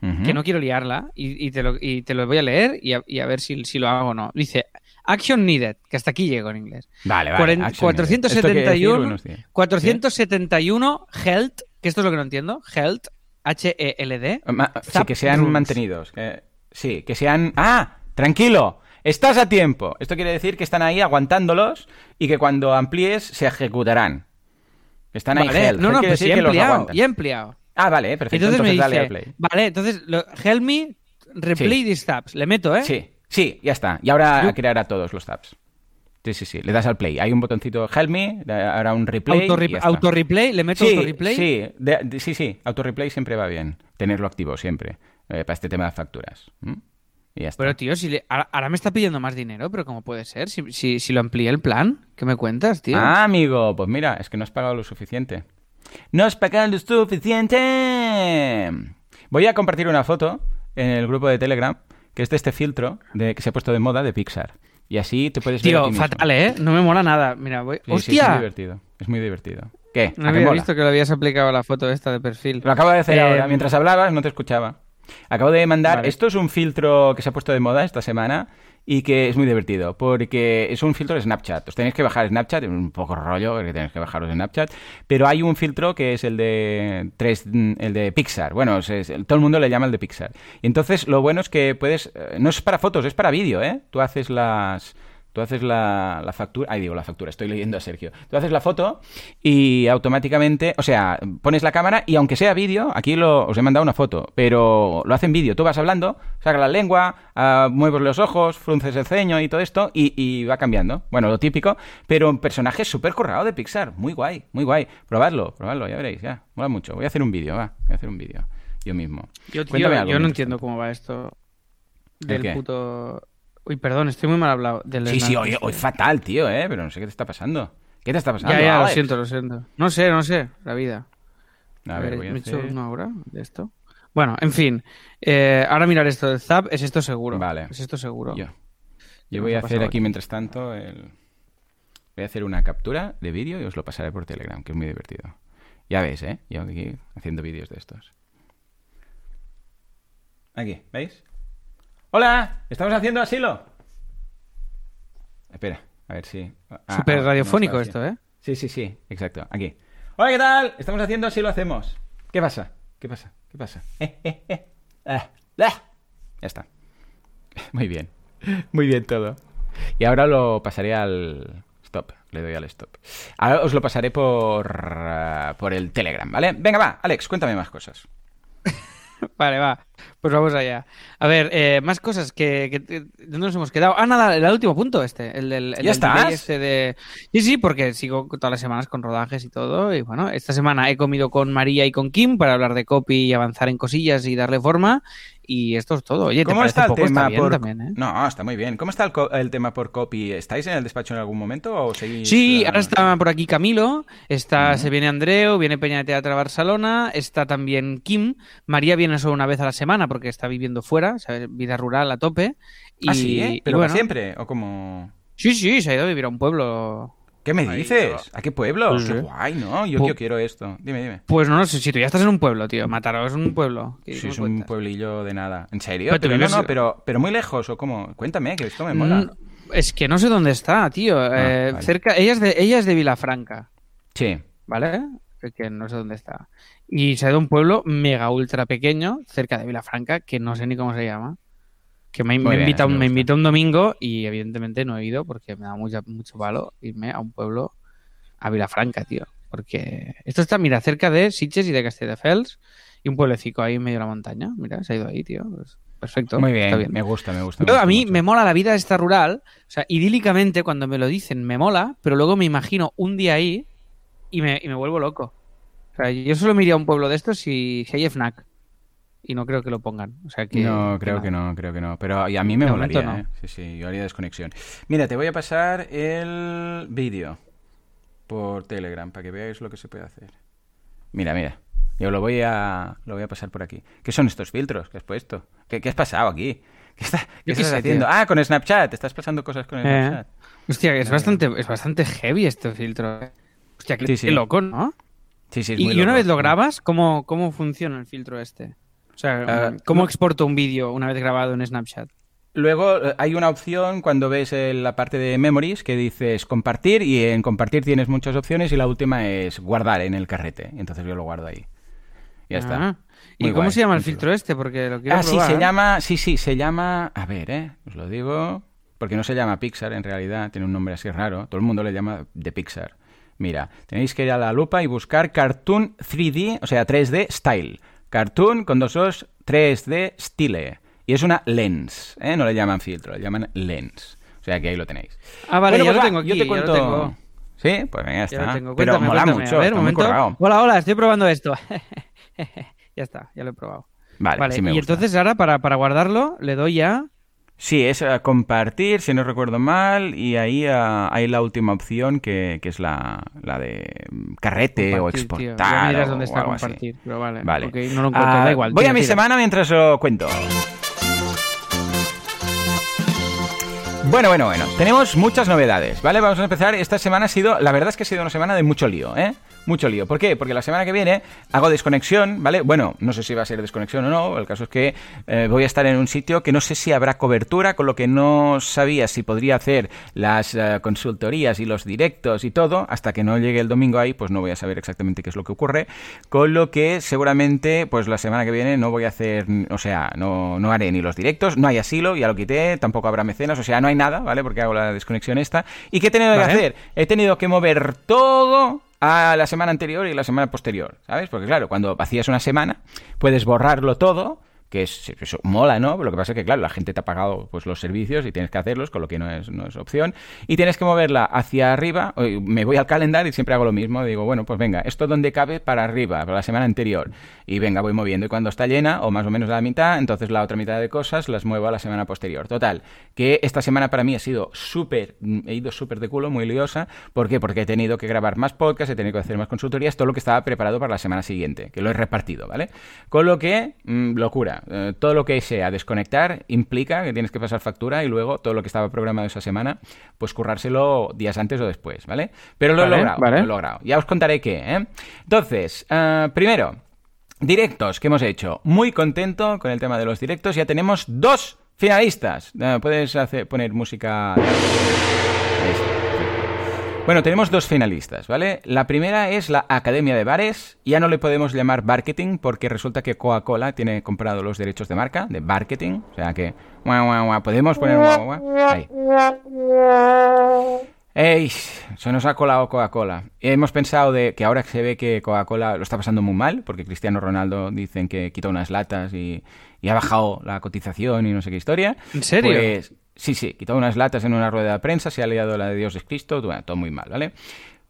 que no quiero liarla, y, y te, lo, y te lo voy a leer y a, y a ver si, si lo hago o no. Dice, Action Needed, que hasta aquí llego en inglés. Vale, vale. Cuaren- action needed. Esto quiere decir 471, buenos días. 471 Health, que esto es lo que no entiendo, Health, H-E-L-D. Sí, que sean rules. mantenidos. que- sí, que sean... ¡Ah! Tranquilo. Estás a tiempo. Esto quiere decir que están ahí aguantándolos y que cuando amplíes se ejecutarán. Están ahí Vale, health. no, no, pues ya he aguantan. ya he empleado. Ah, vale, perfecto. Entonces, Entonces, me dale dice, al play. vale, entonces, lo- help me replay Sí. these tabs. Le meto, ¿eh? Sí, sí, ya está. Y ahora a crear a todos los tabs. Sí, sí, sí. Le das al play. Hay un botoncito help me, ahora un replay. Auto, replay, le meto sí, auto replay. Sí, de- de- sí, sí. Auto replay siempre va bien. Tenerlo activo siempre. eh, para este tema de facturas. ¿Mm? Y ya está. Pero tío, si le- ahora, ahora me está pidiendo más dinero, pero ¿cómo puede ser? Si, si, si lo amplié el plan, ¿qué me cuentas, tío? Ah, amigo, pues mira, es que no has pagado lo suficiente. No has pagado lo suficiente. Voy a compartir una foto en el grupo de Telegram, que es de este filtro de, que se ha puesto de moda de Pixar. Y así te puedes ver tío, mismo. fatal, ¿eh? No me mola nada. Mira, voy... Sí, sí, es muy ¡Hostia! divertido. Es muy divertido. ¿Qué? no ¿A qué había visto que lo habías aplicado a la foto esta de perfil. Lo acabo de hacer Eh, ahora. Mientras hablabas, no te escuchaba. Acabo de mandar. Vale. Esto es un filtro que se ha puesto de moda esta semana y que es muy divertido porque es un filtro de Snapchat. Os tenéis que bajar Snapchat, es un poco rollo porque tenéis que bajaros Snapchat, pero hay un filtro que es el de tres, el de Pixar. Bueno, todo el mundo le llama el de Pixar. Y entonces lo bueno es que puedes, eh, no es para fotos, es para vídeo, ¿eh? Tú haces las Tú haces la, la factura, ay digo la factura, estoy leyendo a Sergio. Tú haces la foto y automáticamente, o sea, pones la cámara y aunque sea vídeo, aquí lo, os he mandado una foto, pero lo hacen vídeo. Tú vas hablando, sacas la lengua, ah, mueves los ojos, frunces el ceño y todo esto y, y va cambiando. Bueno, lo típico, pero un personaje súper currado de Pixar, muy guay, muy guay. Probadlo, probadlo, ya veréis, ya, mola mucho. Voy a hacer un vídeo, va, voy a hacer un vídeo, yo mismo. Yo, tío, yo no entiendo cómo va esto ¿El del puto... Uy, perdón, estoy muy mal hablado. Del Sí, sí, hoy, hoy fatal, tío, eh, pero no sé qué te está pasando. ¿Qué te está pasando? Ya, ya, lo siento, lo siento. No sé, no sé, la vida. A ver, voy a ¿me he hecho hacer- una hora de esto? Bueno, en fin. eh, ahora mirar esto del Zap, es esto seguro. Vale. Es esto seguro. Yo, ¿Qué yo voy a hacer aquí? mientras tanto el... Voy a hacer una captura de vídeo y os lo pasaré por Telegram, que es muy divertido. Ya veis, ¿eh? Yo aquí haciendo vídeos de estos. Aquí, ¿veis? ¡Hola! ¿Estamos haciendo asilo? Espera, a ver si... ah, Súper ah, no radiofónico esto, ¿eh? Sí, sí, sí, exacto. Aquí. Hola, ¿qué tal? Estamos haciendo así lo hacemos. ¿Qué pasa? ¿Qué pasa? ¿Qué pasa? Eh, eh, eh. Ah, ah. Ya está. Muy bien. Muy bien todo. Y ahora lo pasaré al stop. Le doy al stop. Ahora os lo pasaré por, ah, por el Telegram, ¿vale? Venga, va, Alex, cuéntame más cosas. Vale, va. Pues vamos allá. A ver, eh, más cosas que, que- ¿Dónde nos hemos quedado? Ah, nada, el último punto este. El del, el ¿Ya estás? este de... Sí, sí, porque sigo todas las semanas con rodajes y todo. Y bueno, esta semana he comido con María y con Kim para hablar de copy y avanzar en cosillas y darle forma. Y esto es todo. Oye, ¿te ¿Cómo parece está el poco? tema bien por también, ¿eh? No, está muy bien. ¿Cómo está el, co- el tema por copy? ¿Estáis en el despacho en algún momento o seguís? Sí, eh, ahora está por aquí Camilo, está, se viene Andreu, viene Peña de Teatro a Barcelona, está también Kim, María viene solo una vez a la semana porque está viviendo fuera, ¿sabes? vida rural a tope. Y, Ah, sí, ¿eh? y ¿Pero para bueno, siempre? ¿O como...? Sí, sí, se ha ido a vivir a un pueblo. ¿Qué me Ahí dices? yo- ¿A qué pueblo? Pues qué sí. guay, ¿no? Yo, quiero esto. Dime, dime. Pues no, no sé, si tú ya estás en un pueblo, tío. Mataró es un pueblo. ¿Qué- Sí, es un pueblillo de nada. ¿En serio? Pero no, no, pero, pero muy lejos, ¿o cómo? Cuéntame, que esto me mola. Mm, Es que no sé dónde está, tío. Eh, vale. cerca, ella es de, ella es de Vilafranca, Sí. ¿vale? Es Que no sé dónde está. Y se ha de un pueblo mega ultra pequeño, cerca de Vilafranca, que no sé ni cómo se llama. Que me, me bien, invita, me un- me gusta. invita un domingo y evidentemente no he ido porque me da mucha, mucho palo irme a un pueblo, a Vilafranca, tío. Porque esto está, mira, cerca de Sitges y de Castelldefels y un pueblecito ahí en medio de la montaña. Mira, se ha ido ahí, tío. Pues, perfecto. Muy está bien, me gusta, me gusta. me gusta a mí mucho. me mola la vida esta rural. O sea, idílicamente cuando me lo dicen me mola, pero luego me imagino un día ahí y me, y me vuelvo loco. O sea, yo solo me iría a un pueblo de estos si, si hay FNAC. Y no creo que lo pongan. O sea que. No, creo que no, creo que no. Pero y a mí me molaría, no. ¿eh? Sí, sí, yo haría desconexión. Mira, te voy a pasar el vídeo por Telegram para que veáis lo que se puede hacer. Mira, mira. Yo lo voy a lo voy a pasar por aquí. ¿Qué son estos filtros que has puesto? ¿Qué, qué has pasado aquí? ¿Qué, está- estás haciendo? Ah, con Snapchat. Estás pasando cosas con Eh. Snapchat. Hostia, es bastante, es bastante heavy este filtro. Hostia, qué, Sí, sí. qué loco, ¿no? Sí, sí, es Y, muy y una vez lo grabas, ¿cómo, ¿cómo funciona el filtro este? O sea, Ah, ¿cómo no- exporto un vídeo una vez grabado en Snapchat? Luego eh, hay una opción cuando ves eh, la parte de Memories que dices compartir y en compartir tienes muchas opciones y la última es guardar en el carrete. Entonces yo lo guardo ahí. Ya está. Ah. ¿Y cómo guay, se llama el filtro este? Porque lo quiero Ah, sí, se llama, sí, sí, se llama, a ver, eh, os lo digo, porque no se llama Pixar en realidad, tiene un nombre así raro, todo el mundo le llama de Pixar. Mira, tenéis que ir a la lupa y buscar Cartoon 3D, o sea, 3D Style. Cartoon con dos os, 3D Style. Y es una lens, ¿eh? No le llaman filtro, le llaman lens. O sea que ahí lo tenéis. Ah, vale, Bueno, ya pues lo tengo aquí, yo te ya lo cuento... tengo. Sí, pues venga, ya está. tengo. Pero Cuéntame, mola cuéntame. mucho, A ver, un momento. Hola, hola, estoy probando esto. ya está, ya lo he probado. Vale, Vale, sí me y gusta. entonces ahora para, para guardarlo le doy a... Sí, es a compartir, si no recuerdo mal, y ahí ah, hay la última opción que, que es la, la de mm, carrete o tío. exportar. Ya o- dónde está así. compartir, pero vale. Vale. ok, no lo encuentro, Ah, da igual. Voy tira, a mi tira. semana mientras lo cuento. Bueno, bueno, bueno. Tenemos muchas novedades, ¿vale? Vamos a empezar. Esta semana ha sido, la verdad es que ha sido una semana de mucho lío, ¿eh? Mucho lío. ¿Por qué? Porque la semana que viene hago desconexión, ¿vale? Bueno, no sé si va a ser desconexión o no. El caso es que eh, voy a estar en un sitio que no sé si habrá cobertura, con lo que no sabía si podría hacer las eh, consultorías y los directos y todo. Hasta que no llegue el domingo ahí, pues no voy a saber exactamente qué es lo que ocurre. Con lo que seguramente, pues la semana que viene no voy a hacer, o sea, no, no haré ni los directos, no hay asilo, ya lo quité, tampoco habrá mecenas, o sea, no hay nada, ¿vale? Porque hago la desconexión esta. ¿Y qué he tenido que hacer? He tenido que mover todo a la semana anterior y la semana posterior, ¿sabes? Porque claro, cuando vacías una semana, puedes borrarlo todo, que es, eso mola, ¿no? Lo que pasa es que, claro, la gente te ha pagado pues, los servicios y tienes que hacerlos, con lo que no es, no es opción. Y tienes que moverla hacia arriba. Me voy al calendario y siempre hago lo mismo. Digo, bueno, pues venga, esto donde cabe para arriba, para la semana anterior. Y venga, voy moviendo. Y cuando está llena, o más o menos la mitad, entonces la otra mitad de cosas las muevo a la semana posterior. Total, que esta semana para mí ha sido súper, he ido súper de culo, muy liosa. ¿Por qué? Porque he tenido que grabar más podcasts, he tenido que hacer más consultorías, todo lo que estaba preparado para la semana siguiente, que lo he repartido, ¿vale? Con lo que, mm, locura. Eh, todo lo que sea desconectar implica que tienes que pasar factura y luego todo lo que estaba programado esa semana, pues currárselo días antes o después, ¿vale? Pero lo Vale, he logrado, vale. lo he logrado. Ya os contaré qué, ¿eh? Entonces, eh, primero, directos que hemos hecho. Muy contento con el tema de los directos. Ya tenemos dos finalistas. Eh, Puedes hacer, poner música. Ahí está. Bueno, tenemos dos finalistas, ¿vale? La primera es la Academia de Bares. Ya no le podemos llamar marketing porque resulta que Coca-Cola tiene comprado los derechos de marca, de marketing. O sea que... Podemos poner... Ahí. ¡Ey! Se nos ha colado Coca-Cola. Hemos pensado de que ahora que se ve que Coca-Cola lo está pasando muy mal, porque Cristiano Ronaldo dicen que quita unas latas y, y ha bajado la cotización y no sé qué historia. ¿En serio? Pues sí, sí, quitó unas latas en una rueda de prensa, se ha liado la de Dios es Cristo, bueno, todo muy mal, ¿vale?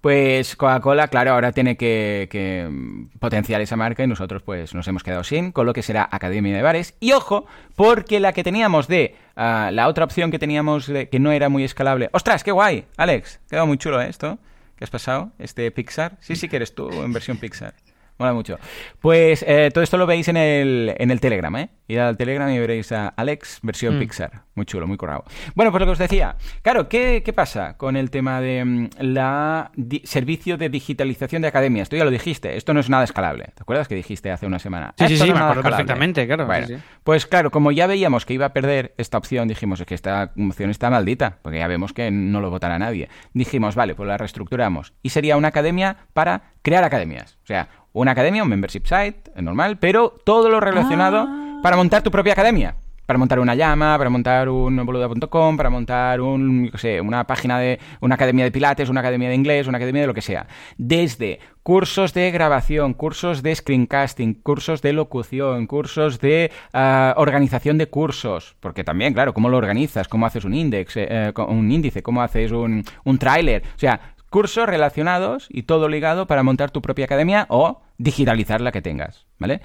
Pues Coca-Cola, claro, ahora tiene que, potenciar esa marca y nosotros pues nos hemos quedado sin, con lo que será Academia de Bares. Y ojo, porque la que teníamos de, ah, la otra opción que teníamos de, que no era muy escalable. ¡Ostras, qué guay! Alex, quedado muy chulo ¿eh, esto. ¿Qué has pasado? Este Pixar. Sí, sí que eres tú en versión Pixar. Mola mucho. Pues eh, todo esto lo veis en el, en el Telegram, ¿eh? Id al Telegram y veréis a Alex versión Mm. Pixar. Muy chulo, muy currado. Bueno, pues lo que os decía. Claro, ¿qué, qué pasa con el tema de mm, la servicio de digitalización de academias? Esto ya lo dijiste. Esto no es nada escalable. ¿Te acuerdas que dijiste hace una semana? Sí, sí, Esto sí, no me acuerdo escalable. perfectamente, claro, Bueno, sí, sí. pues claro, como ya veíamos que iba a perder esta opción, dijimos, es que esta opción está maldita, porque ya vemos que no lo votará nadie. Dijimos, vale, pues la reestructuramos. Y sería una academia para crear academias. O sea, una academia, un membership site, normal, pero todo lo relacionado Ah. para montar tu propia academia. Para montar una llama, para montar un boluda.com, para montar un, sé, una página de una academia de pilates, una academia de inglés, una academia de lo que sea. Desde cursos de grabación, cursos de screencasting, cursos de locución, cursos de ah, organización de cursos, porque también, claro, cómo lo organizas, cómo haces un index, eh, eh, un índice, cómo haces un, un tráiler, o sea, cursos relacionados y todo ligado para montar tu propia academia o digitalizar la que tengas, ¿vale?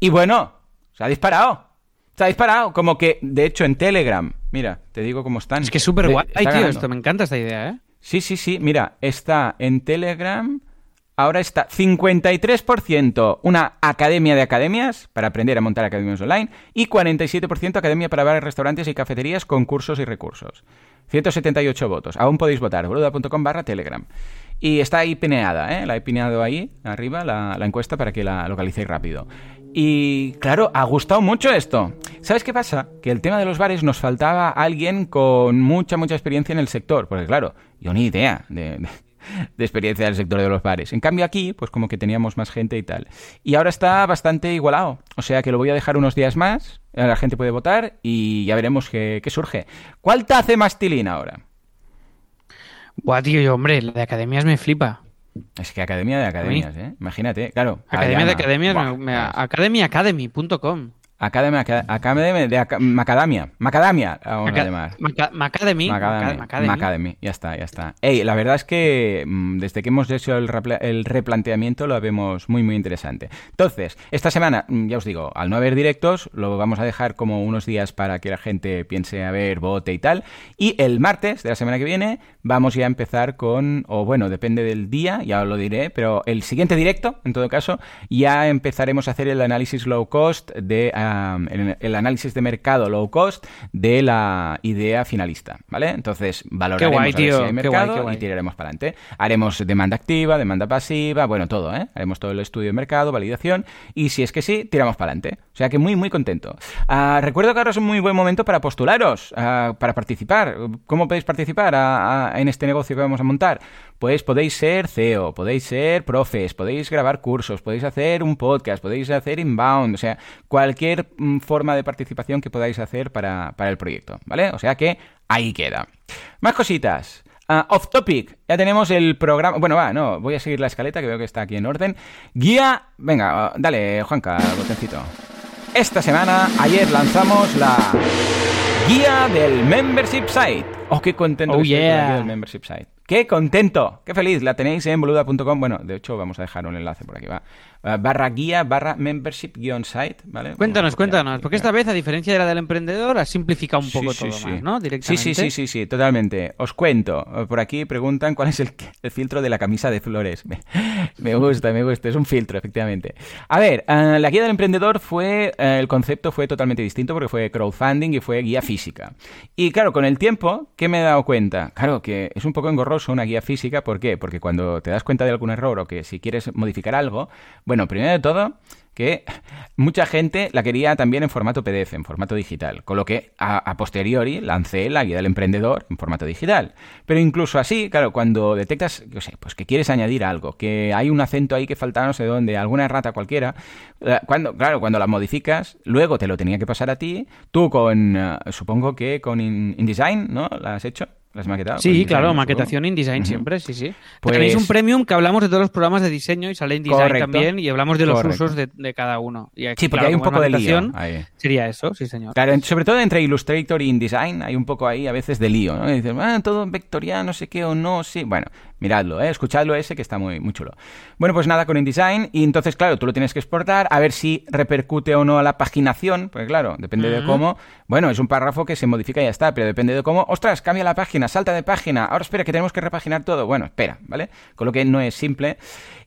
Y bueno, se ha disparado. Se ha disparado, como que, de hecho, en Telegram, mira, te digo cómo están. Es que es súper guay, tío. ganando. Esto me encanta esta idea, ¿eh? Sí, sí, sí, mira, está en Telegram, ahora está 53% una academia de academias para aprender a montar academias online y 47% academia para bares, restaurantes y cafeterías con cursos y recursos. 178 votos. Aún podéis votar, boluda.com barra Telegram. Y está ahí pineada, ¿eh? La he pineado ahí, arriba, la, encuesta para que la localicéis rápido. Y claro, ha gustado mucho esto. ¿Sabes qué pasa? Que el tema de los bares nos faltaba alguien con mucha, mucha experiencia en el sector. Porque claro, yo ni idea de, de- de experiencia del sector de los bares. En cambio aquí, pues como que teníamos más gente y tal. Y ahora está bastante igualado. O sea que lo voy a dejar unos días más. eh, La gente puede votar y ya veremos qué, qué surge. ¿Cuál te hace más tilín ahora? Buah, tío, yo, hombre, la de academias me flipa. Es que academia de academias, ¿eh? Imagínate, claro. Academia de academias, me, me- verás. academyacademy.com. Academia, aca- academia de aca- macadamia. Macadamia, vamos a Maca- llamar. Maca- Macademy. Macademy. Macademy, ya está, ya está. Ey, la verdad es que mm, desde que hemos hecho el, repla- el replanteamiento lo vemos muy, muy interesante. Entonces, esta semana, mm, ya os digo, al no haber directos, lo vamos a dejar como unos días para que la gente piense a ver, vote y tal. Y el martes de la semana que viene vamos ya a empezar con, o bueno, depende del día, ya os lo diré, pero el siguiente directo, en todo caso, ya empezaremos a hacer el análisis low cost de el, el análisis de mercado low cost de la idea finalista, ¿vale? Entonces valoraremos guay, a ver tío, si hay qué mercado guay, qué guay. y tiraremos para adelante. Haremos demanda activa, demanda pasiva, bueno, todo, ¿eh? Haremos todo el estudio de mercado, validación y si es que sí, tiramos para adelante. O sea que muy, muy contento. Ah, recuerdo que ahora es un muy buen momento para postularos, ah, para participar. ¿Cómo podéis participar a- a- en este negocio que vamos a montar? Pues podéis ser CEO, podéis ser profes, podéis grabar cursos, podéis hacer un podcast, podéis hacer inbound, o sea, cualquier mm, forma de participación que podáis hacer para, para el proyecto, ¿vale? O sea que ahí queda. Más cositas. Ah, off topic, ya tenemos el programa. Bueno, va, no, voy a seguir la escaleta que veo que está aquí en orden. Guía. Venga, ah, dale, Juanca, botoncito. Esta semana, ayer lanzamos la guía del membership site. Oh, qué contento Oh, estoy con la yeah. guía del membership site. Qué contento, qué feliz. La tenéis en boluda.com. Bueno, de hecho, vamos a dejar un enlace por aquí, va. Ah, barra guía, barra membership guion site, ¿vale? Cuéntanos, cuéntanos, porque esta vez, a diferencia de la del emprendedor, ha simplificado un poco Sí, todo sí. más, ¿no? Sí, Directamente. sí, sí, sí, sí, totalmente. Os cuento. Por aquí preguntan cuál es el, el filtro de la camisa de flores. Me, me gusta, me gusta. Es un filtro, efectivamente. A ver, eh, la guía del emprendedor fue, eh, el concepto fue totalmente distinto porque fue crowdfunding y fue guía física. Y claro, con el tiempo, ¿qué me he dado cuenta? Claro que es un poco engorroso una guía física. ¿Por qué? Porque cuando te das cuenta de algún error o que si quieres modificar algo, bueno, primero de todo, que mucha gente la quería también en formato PDF, en formato digital, con lo que a, a posteriori lancé la guía del emprendedor en formato digital. Pero incluso así, claro, cuando detectas, yo sé, pues que quieres añadir algo, que hay un acento ahí que falta no sé dónde, alguna errata cualquiera, cuando, claro, cuando la modificas, luego te lo tenía que pasar a ti, tú con, eh, supongo que con In- InDesign, ¿no? ¿La has hecho? ¿La has maquetado? Sí, InDesign, claro, maquetación InDesign siempre, sí, sí. Pues- Tenéis un premium que hablamos de todos los programas de diseño y sale InDesign Correcto. también y hablamos de los Correcto. usos de, de cada uno. Y aquí, Sí, porque claro, hay un poco de lío. ahí. Sería eso, sí, señor. Claro, sobre todo entre Illustrator y InDesign hay un poco ahí a veces de lío, ¿no? Y dices, ah, todo vectorial, no sé qué o no, sí. Bueno, Miradlo, ¿eh? escuchadlo ese que está muy, muy chulo. Bueno, pues nada, con InDesign. Y entonces, claro, tú lo tienes que exportar, a ver si repercute o no a la paginación. Pues claro, depende de cómo. Bueno, es un párrafo que se modifica y ya está, pero depende de cómo. Ostras, cambia la página, salta de página. Ahora espera, que tenemos que repaginar todo. Bueno, espera, ¿vale? Con lo que no es simple.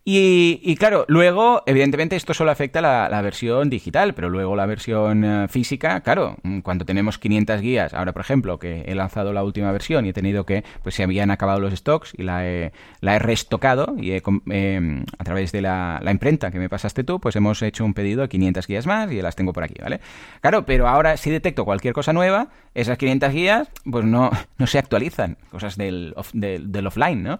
Y, claro, luego, evidentemente, esto solo afecta a la, versión digital, pero luego la versión eh, física, claro, mm, cuando tenemos 500 guías, ahora por ejemplo, que he lanzado la última versión y he tenido que, pues se habían acabado los stocks y la he, la he restocado y em, a través de la, la, imprenta que me pasaste tú, pues hemos hecho un pedido de 500 guías más y las tengo por aquí, ¿vale? Claro, pero ahora si detecto cualquier cosa nueva, esas 500 guías, pues no, no se actualizan, cosas del, del, del offline, ¿no?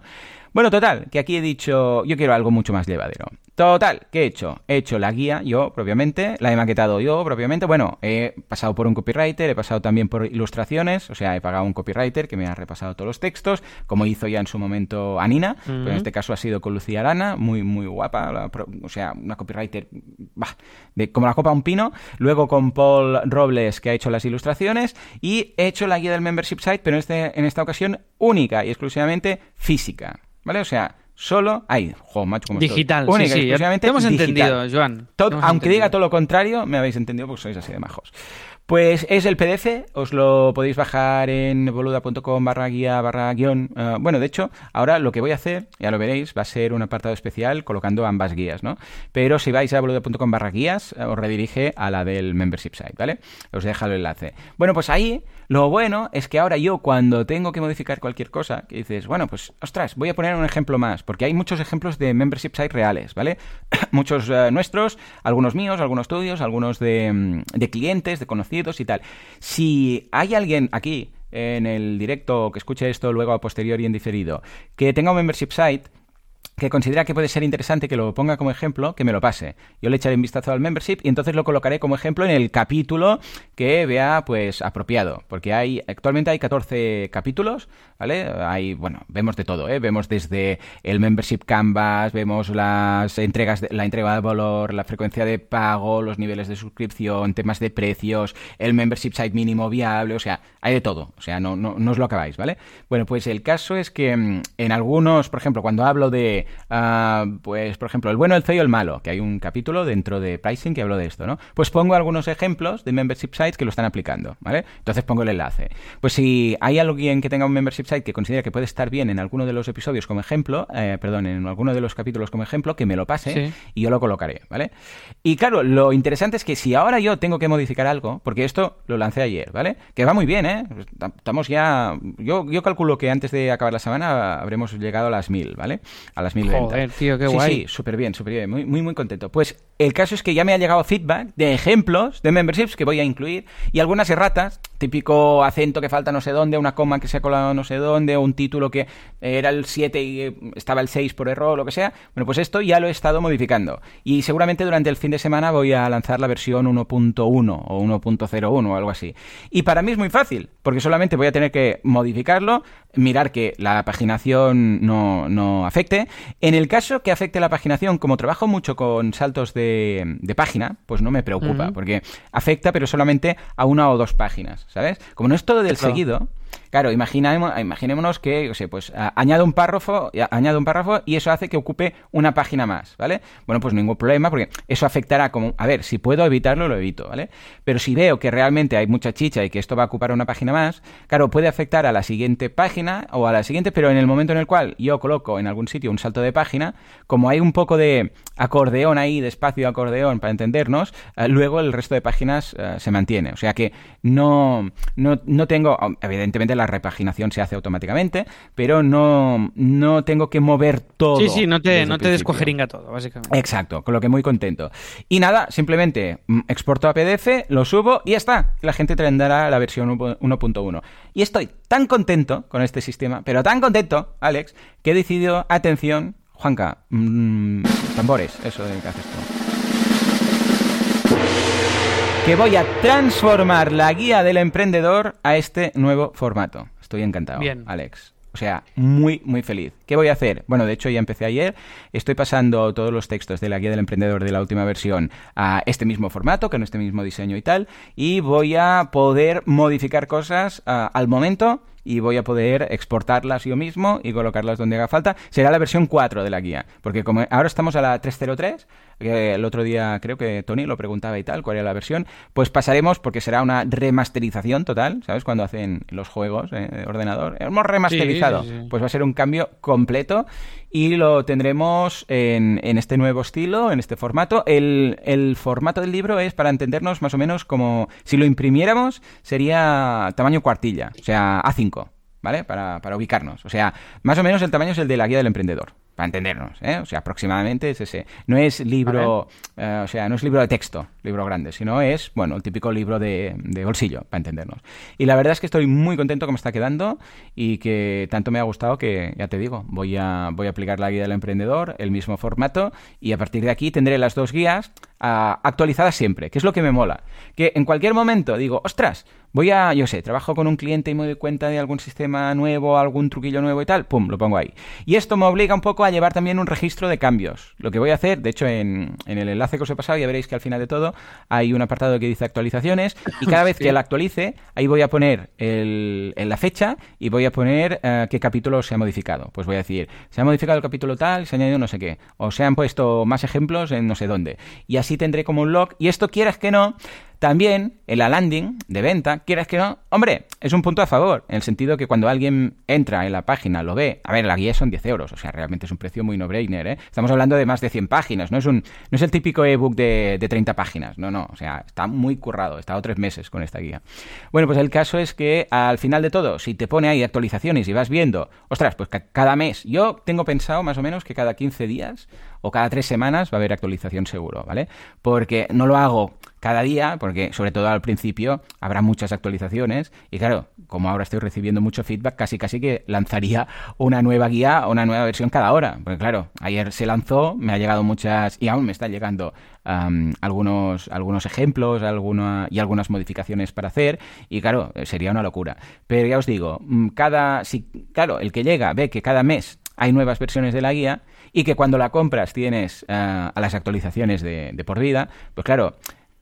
Bueno, total, que aquí he dicho, yo quiero algo mucho más llevadero. Total, ¿qué he hecho? He hecho la guía yo propiamente, la he maquetado yo propiamente. Bueno, he pasado por un copywriter, he pasado también por ilustraciones, o sea, he pagado un copywriter que me ha repasado todos los textos, como hizo ya en su momento Anina, en este caso ha sido con Lucía Arana, muy, muy guapa, o sea, una copywriter bah, de, como la copa un pino. Luego con Paul Robles, que ha hecho las ilustraciones, y he hecho la guía del membership site, pero en, este, en esta ocasión única y exclusivamente física. ¿Vale? O sea, solo hay, jo, macho, como digital, Única, sí, sí. exclusivamente hemos digital. entendido, Joan. aunque diga todo lo contrario, me habéis entendido porque sois así de majos. Pues es el PDF, os lo podéis bajar en boluda.com barra guía barra guion. Uh, bueno, de hecho, ahora lo que voy a hacer, ya lo veréis, va a ser un apartado especial colocando ambas guías, ¿no? Pero si vais a boluda.com barra guías, os redirige a la del membership site, ¿vale? Os deja el enlace. Bueno, pues ahí lo bueno es que ahora yo cuando tengo que modificar cualquier cosa, que dices, bueno, pues ostras, voy a poner un ejemplo más, porque hay muchos ejemplos de membership site reales, ¿vale? muchos uh, nuestros, algunos míos, algunos tuyos, algunos de, de clientes, de conocidos y tal. Si hay alguien aquí en el directo que escuche esto luego a posteriori en diferido, que tenga un membership site, que considera que puede ser interesante que lo ponga como ejemplo, que me lo pase. Yo le echaré un vistazo al membership y entonces lo colocaré como ejemplo en el capítulo que vea pues apropiado, porque hay actualmente hay 14 capítulos, ¿vale? Hay, bueno, vemos de todo, ¿eh? Vemos desde el membership canvas, vemos las entregas de, la entrega de valor, la frecuencia de pago, los niveles de suscripción, temas de precios, el membership site mínimo viable, o sea, hay de todo, o sea, no no no os lo acabáis, ¿vale? Bueno, pues el caso es que mm, en algunos, por ejemplo, cuando hablo de uh, pues, por ejemplo, el bueno, el feo y el malo, que hay un capítulo dentro de pricing que hablo de esto, ¿no? Pues pongo algunos ejemplos de membership sites que lo están aplicando, ¿vale? Entonces pongo el enlace. Pues si hay alguien que tenga un membership site que considera que puede estar bien en alguno de los episodios como ejemplo, eh, perdón, en alguno de los capítulos como ejemplo, que me lo pase sí. y yo lo colocaré, ¿vale? Y claro, lo interesante es que si ahora yo tengo que modificar algo, porque esto lo lancé ayer, ¿vale? Que va muy bien, ¿eh? Estamos ya... Yo, yo calculo que antes de acabar la semana habremos llegado a las mil, ¿vale? A las 1020. Joder, tío, qué sí, guay. Sí, súper bien, súper bien. Muy, muy, muy contento. Pues el caso es que ya me ha llegado feedback de ejemplos de memberships que voy a incluir y algunas erratas, típico acento que falta no sé dónde, una coma que se ha colado no sé dónde, o un título que era el 7 y estaba el 6 por error, o lo que sea. Bueno, pues esto ya lo he estado modificando. Y seguramente durante el fin de semana voy a lanzar la versión 1.1 o 1.01 o algo así. Y para mí es muy fácil, porque solamente voy a tener que modificarlo, mirar que la paginación no, no afecte. En el caso que afecte la paginación, como trabajo mucho con saltos de, de página, pues no me preocupa, uh -huh. porque afecta, pero solamente a una o dos páginas, ¿sabes? Como no es todo del claro. seguido, Claro, imaginemos, imaginémonos que, o sea, pues añado un párrafo, añado un párrafo y eso hace que ocupe una página más, ¿vale? Bueno, pues ningún problema porque eso afectará como, a ver, si puedo evitarlo, lo evito, ¿vale? Pero si veo que realmente hay mucha chicha y que esto va a ocupar una página más, claro, puede afectar a la siguiente página o a la siguiente, pero en el momento en el cual yo coloco en algún sitio un salto de página, como hay un poco de acordeón ahí, de espacio de acordeón para entendernos, eh, luego el resto de páginas eh, se mantiene. O sea que no, no, no tengo, evidentemente la repaginación se hace automáticamente, pero no, no tengo que mover todo. Sí, sí, no te, no te descuajeringa todo, básicamente. Exacto, con lo que muy contento. Y nada, simplemente exporto a PDF, lo subo y ya está. La gente tendrá la versión 1.1. Y estoy tan contento con este sistema, pero tan contento, Alex, que he decidido, atención, Juanca, mmm, tambores, eso de que haces tú que voy a transformar la guía del emprendedor a este nuevo formato. Estoy encantado, Bien. Alex. O sea, muy, muy feliz. ¿Qué voy a hacer? Bueno, de hecho ya empecé ayer. Estoy pasando todos los textos de la guía del emprendedor de la última versión a este mismo formato, con este mismo diseño y tal. Y voy a poder modificar cosas uh, al momento y voy a poder exportarlas yo mismo y colocarlas donde haga falta. Será la versión 4 de la guía, porque como ahora estamos a la 303, que el otro día creo que Tony lo preguntaba y tal, cuál era la versión, pues pasaremos porque será una remasterización total, ¿sabes? Cuando hacen los juegos eh, de ordenador, hemos remasterizado, Sí, sí, sí. pues va a ser un cambio completo y lo tendremos en, en este nuevo estilo, en este formato. El, el formato del libro es, para entendernos, más o menos como si lo imprimiéramos, sería tamaño cuartilla, o sea, A5. ¿Vale? Para, para ubicarnos. O sea, más o menos el tamaño es el de la guía del emprendedor. Para entendernos, ¿eh? O sea, aproximadamente es ese. No es libro, eh, o sea, no es libro de texto, libro grande, sino es, bueno, el típico libro de, de bolsillo, para entendernos. Y la verdad es que estoy muy contento como está quedando y que tanto me ha gustado que, ya te digo, voy a, voy a aplicar la guía del emprendedor, el mismo formato, y a partir de aquí tendré las dos guías ah, actualizadas siempre, que es lo que me mola. Que en cualquier momento digo, ostras, voy a, yo sé, trabajo con un cliente y me doy cuenta de algún sistema nuevo, algún truquillo nuevo y tal, pum, lo pongo ahí. Y esto me obliga un poco a llevar también un registro de cambios. Lo que voy a hacer, de hecho, en, en el enlace que os he pasado, ya veréis que al final de todo hay un apartado que dice actualizaciones y cada vez que la actualice, ahí voy a poner el, en la fecha y voy a poner eh, qué capítulo se ha modificado. Pues voy a decir, se ha modificado el capítulo tal, se ha añadido no sé qué, o se han puesto más ejemplos en no sé dónde. Y así tendré como un log, y esto quieras que no, también en la landing de venta, quieras que no, hombre, es un punto a favor, en el sentido que cuando alguien entra en la página, lo ve, a ver, la guía son 10 euros, o sea, realmente es un precio muy no-brainer, ¿eh? Estamos hablando de más de 100 páginas, no es, un, no es el típico ebook de, de 30 páginas, no, no, o sea, está muy currado, he estado tres meses con esta guía. Bueno, pues el caso es que al final de todo, si te pone ahí actualizaciones y vas viendo, ostras, pues ca- cada mes, yo tengo pensado más o menos que cada 15 días o cada tres semanas va a haber actualización seguro, ¿vale? Porque no lo hago cada día, porque sobre todo al principio habrá muchas actualizaciones y claro, como ahora estoy recibiendo mucho feedback, casi casi que lanzaría una nueva guía o una nueva versión cada hora. Porque claro, ayer se lanzó, me ha llegado muchas y aún me están llegando algunos, algunos ejemplos y algunas modificaciones para hacer y claro, sería una locura. Pero ya os digo, mm, cada, si, claro, el que llega ve que cada mes hay nuevas versiones de la guía y que cuando la compras tienes eh, a las actualizaciones de, de por vida, pues claro,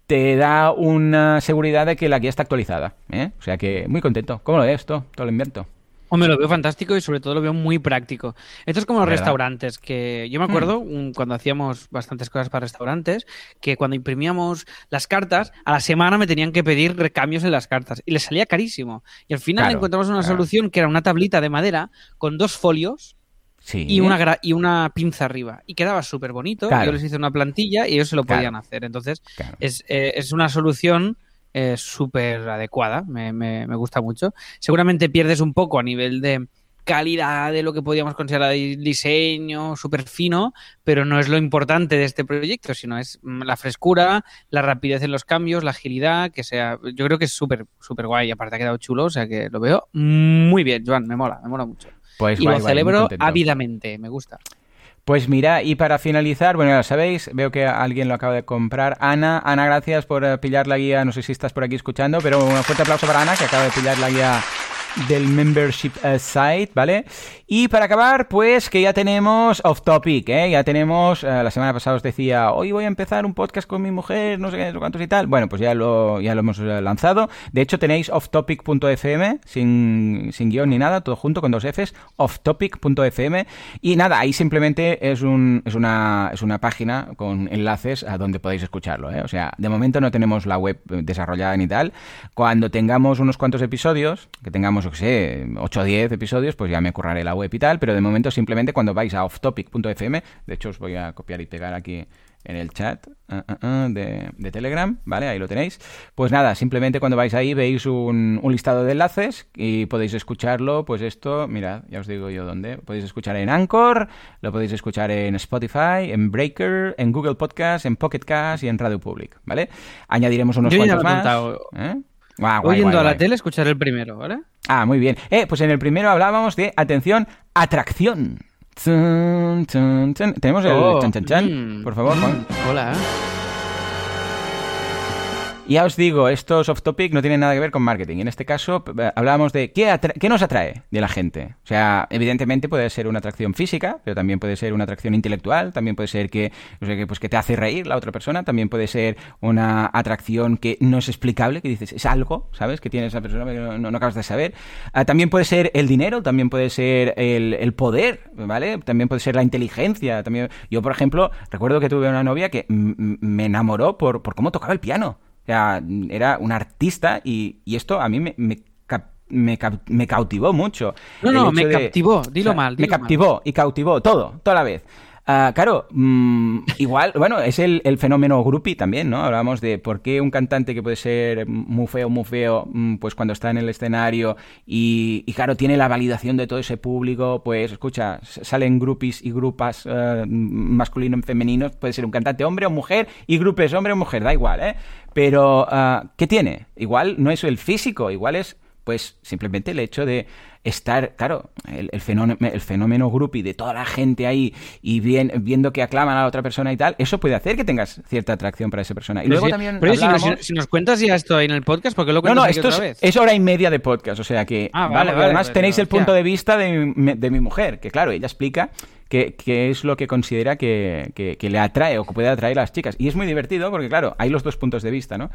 te da una seguridad de que la guía está actualizada. ¿eh? O sea que muy contento. ¿Cómo lo ves esto? Todo lo invento. Hombre, lo veo fantástico y sobre todo lo veo muy práctico. Esto es como los ¿Verdad? restaurantes, que yo me acuerdo un- cuando hacíamos bastantes cosas para restaurantes, que cuando imprimíamos las cartas, a la semana me tenían que pedir recambios en las cartas y les salía carísimo. Y al final Claro, encontramos una claro. solución que era una tablita de madera con dos folios Sí. y una, gra- y una pinza arriba. Y quedaba súper bonito. Claro. Yo les hice una plantilla y ellos se lo Claro. podían hacer. Entonces, Claro. es, eh, es una solución eh, súper adecuada. Me, me- me gusta mucho. Seguramente pierdes un poco a nivel de calidad de lo que podíamos considerar de diseño súper fino, pero no es lo importante de este proyecto, sino es mm, la frescura, la rapidez en los cambios, la agilidad, que sea, yo creo que es súper súper guay, aparte ha quedado chulo, o sea que lo veo muy bien, Joan, me mola, me mola mucho. Pues y guay, lo guay, celebro ávidamente, me gusta. Pues mira, y para finalizar, bueno, ya lo sabéis, veo que alguien lo acaba de comprar. Ana, Ana, gracias por eh, pillar la guía. No sé si estás por aquí escuchando, pero un fuerte aplauso para Ana, que acaba de pillar la guía del membership eh, site, ¿vale? Y para acabar, pues que ya tenemos off topic, ¿eh? Ya tenemos, eh, la semana pasada os decía, hoy voy a empezar un podcast con mi mujer, no sé qué, no cuántos y tal. Bueno, pues ya lo, ya lo hemos eh, lanzado. De hecho, tenéis offtopic.fm, sin, sin guion ni nada, todo junto con dos Fs, offtopic.fm. Y nada, ahí simplemente es, un, es, una, es una página con enlaces a donde podéis escucharlo, ¿eh? O sea, de momento no tenemos la web desarrollada ni tal. Cuando tengamos unos cuantos episodios, que tengamos, yo qué sé, 8 o 10 episodios, pues ya me curraré la web y tal, pero de momento simplemente cuando vais a offtopic.fm, de hecho os voy a copiar y pegar aquí en el chat ah, ah, ah, de, de Telegram, ¿vale? Ahí lo tenéis. Pues nada, simplemente cuando vais ahí veis un, un listado de enlaces y podéis escucharlo, pues esto, mirad, ya os digo yo dónde. Podéis escuchar en Anchor, lo podéis escuchar en Spotify, en Breaker, en Google Podcast, en Pocket Cast y en Radio Public, ¿vale? Añadiremos unos Yo ya cuantos lo he más. ¿eh? Guay, Oyendo guay, a la guay. tele, escuchar el primero, ¿vale? Ah, muy bien. Eh, pues en el primero hablábamos de, atención, atracción. Tenemos el Oh, chan chan chan. mm, Por favor, Juan. Hola. Ya os digo, estos off topic no tienen nada que ver con marketing. En este caso, eh, hablábamos de qué, qué nos atrae de la gente. O sea, evidentemente puede ser una atracción física, pero también puede ser una atracción intelectual, también puede ser que, o sea, que, pues, que te hace reír la otra persona, también puede ser una atracción que no es explicable, que dices, es algo, ¿sabes? Que tiene esa persona que no, no- acabas de saber. Ah, también puede ser el dinero, también puede ser el, el poder, ¿vale? También puede ser la inteligencia. También... Yo, por ejemplo, recuerdo que tuve una novia que me enamoró por, por cómo tocaba el piano. Sea, era un artista y, y esto a mí me, me, cap- me, cautivó mucho. No, no, me captivó, dilo mal, me mal. captivó y cautivó todo, toda la vez. Ah, claro, mm, igual, bueno, es el, el fenómeno groupie también, ¿no? Hablábamos de por qué un cantante que puede ser muy feo, muy feo, mm, pues cuando está en el escenario y, claro, tiene la validación de todo ese público, pues escucha, salen groupies y grupas eh, masculinos y femeninos, puede ser un cantante hombre o mujer y grupes hombre o mujer, da igual, ¿eh? Pero, ah, ¿qué tiene? Igual no es el físico, igual es pues simplemente el hecho de estar, claro, el, el fenómeno, el fenómeno groupie de toda la gente ahí y bien, viendo que aclaman a la otra persona y tal, eso puede hacer que tengas cierta atracción para esa persona. Y Pero luego si- también pero si, nos, hablábamos- si nos cuentas ya esto ahí en el podcast, ¿por qué lo no, no, esto es, hora y media de podcast, o sea que... Ah, vale, además tenéis el punto de vista de de mi mujer, que claro, ella explica qué qué es lo que considera que, que- que le atrae o que puede atraer a las chicas. Y es muy divertido porque, claro, hay los dos puntos de vista, ¿no?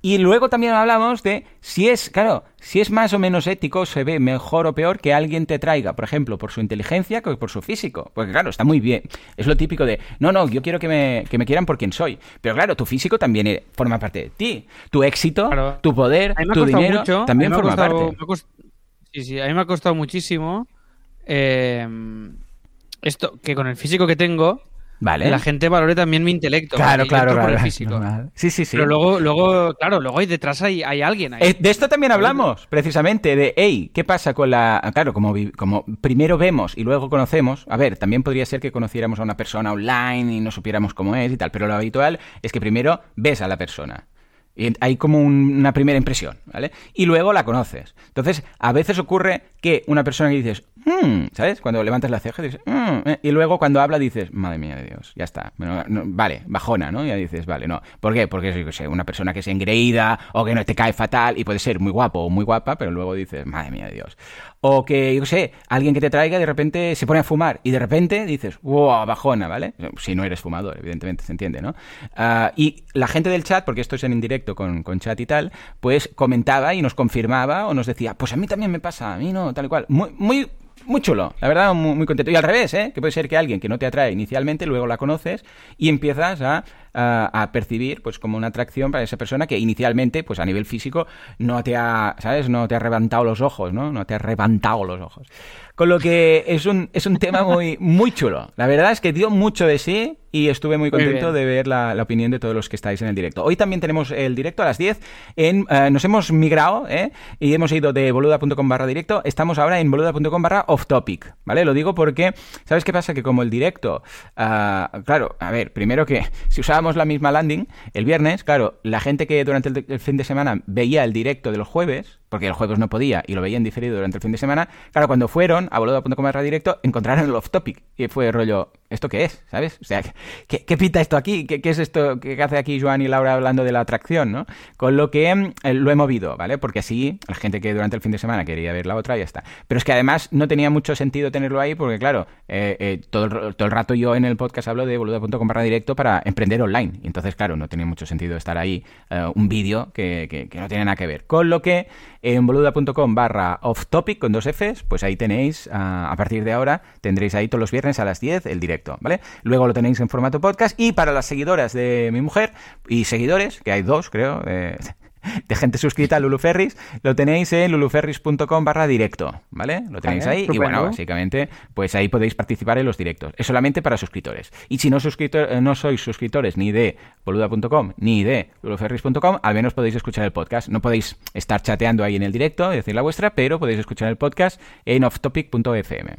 Y luego también hablamos de si es, claro, si es más o menos ético, se ve mejor o peor que alguien te traiga, por ejemplo, por su inteligencia que por su físico. Porque, claro, está muy bien. Es lo típico de, no, no, yo quiero que me, que me quieran por quien soy. Pero, claro, tu físico también eh, forma parte de ti. Tu éxito, Claro. tu poder, tu dinero, mucho, también forma costado- parte. cost- Sí, sí, a mí me ha costado muchísimo eh, esto, que con el físico que tengo, Vale. la gente valore también mi intelecto. Claro, claro, claro. el físico. Sí, sí, sí. Pero luego, luego, claro, luego ahí detrás hay, hay alguien ahí. Eh, de esto también hablamos, precisamente, de, hey, ¿qué pasa con la...? Claro, como, como primero vemos y luego conocemos, a ver, también podría ser que conociéramos a una persona online y no supiéramos cómo es y tal, pero lo habitual es que primero ves a la persona. Y hay como un- una primera impresión, ¿vale? Y luego la conoces. Entonces, a veces ocurre que una persona que dices, "Hmm", ¿sabes? Cuando levantas la ceja dices, "Hmm", eh, y luego cuando habla dices, madre mía de Dios, ya está. No, vale, bajona, ¿no? Ya dices, vale, no. ¿Por qué? Porque es, yo sé, una persona que es engreída o que no te cae fatal y puede ser muy guapo o muy guapa, pero luego dices, madre mía de Dios. O que, yo sé, alguien que te traiga de repente se pone a fumar y de repente dices, wow, bajona, ¿vale? Si no eres fumador, evidentemente, se entiende, ¿no? Ah, y la gente del chat, porque esto es en indirecto con, con chat y tal, pues comentaba y nos confirmaba o nos decía, pues a mí también me pasa, a mí no, tal y cual. Muy, muy, muy chulo, la verdad, muy, muy contento. Y al revés, ¿eh? Que puede ser que alguien que no te atrae inicialmente, luego la conoces y empiezas a, a percibir pues como una atracción para esa persona que inicialmente, pues a nivel físico, no te ha, ¿sabes? No te ha reventado los ojos, ¿no? No te ha reventado los ojos. Con lo que es un, es un tema muy, muy chulo. La verdad es que dio mucho de sí y estuve muy contento de ver la, la opinión de todos los que estáis en el directo. Hoy también tenemos el directo a las 10. En, eh, nos hemos migrado ¿eh? y hemos ido de boluda.com barra directo. Estamos ahora en boluda.com barra off topic. ¿Vale? Lo digo porque, ¿sabes qué pasa? Que como el directo, ah, claro, a ver, primero que si usábamos la misma landing el viernes, claro, la gente que durante el, el fin de semana veía el directo de los jueves, porque el jueves no podía y lo veían diferido durante el fin de semana, claro, cuando fueron a boluda.com barra directo encontraron el off topic y fue rollo, ¿esto qué es? ¿Sabes? O sea, ¿qué, qué pita esto aquí? ¿Qué, es esto que hace aquí Joan y Laura hablando de la atracción, ¿no? Con lo que mm, eh, lo he movido, ¿vale? Porque así la gente que durante el fin de semana quería ver la otra ya está. Pero es que además no tenía mucho sentido tenerlo ahí porque, claro, eh, eh, todo, el, rato yo en el podcast hablo de boluda.com barra directo para emprender online. Y entonces, claro, no tenía mucho sentido estar ahí un vídeo que- que no tiene nada que ver. Con lo que en boluda.com barra off topic con dos Fs, pues ahí tenéis, ah, a partir de ahora, tendréis ahí todos los viernes a las 10 el directo, ¿vale? Luego lo tenéis en formato podcast y para las seguidoras de mi mujer y seguidores, que hay dos, creo, eh, de gente suscrita a Lulu Ferris, lo tenéis en luluferris.com barra directo, ¿vale? Lo tenéis Vale, ahí y bueno, básicamente, pues ahí podéis participar en los directos. Es solamente para suscriptores. Y si no, suscriptor- eh, no sois suscriptores ni de boluda.com ni de luluferris.com, al menos podéis escuchar el podcast. No podéis estar chateando ahí en el directo y decir la vuestra, pero podéis escuchar el podcast en offtopic.fm.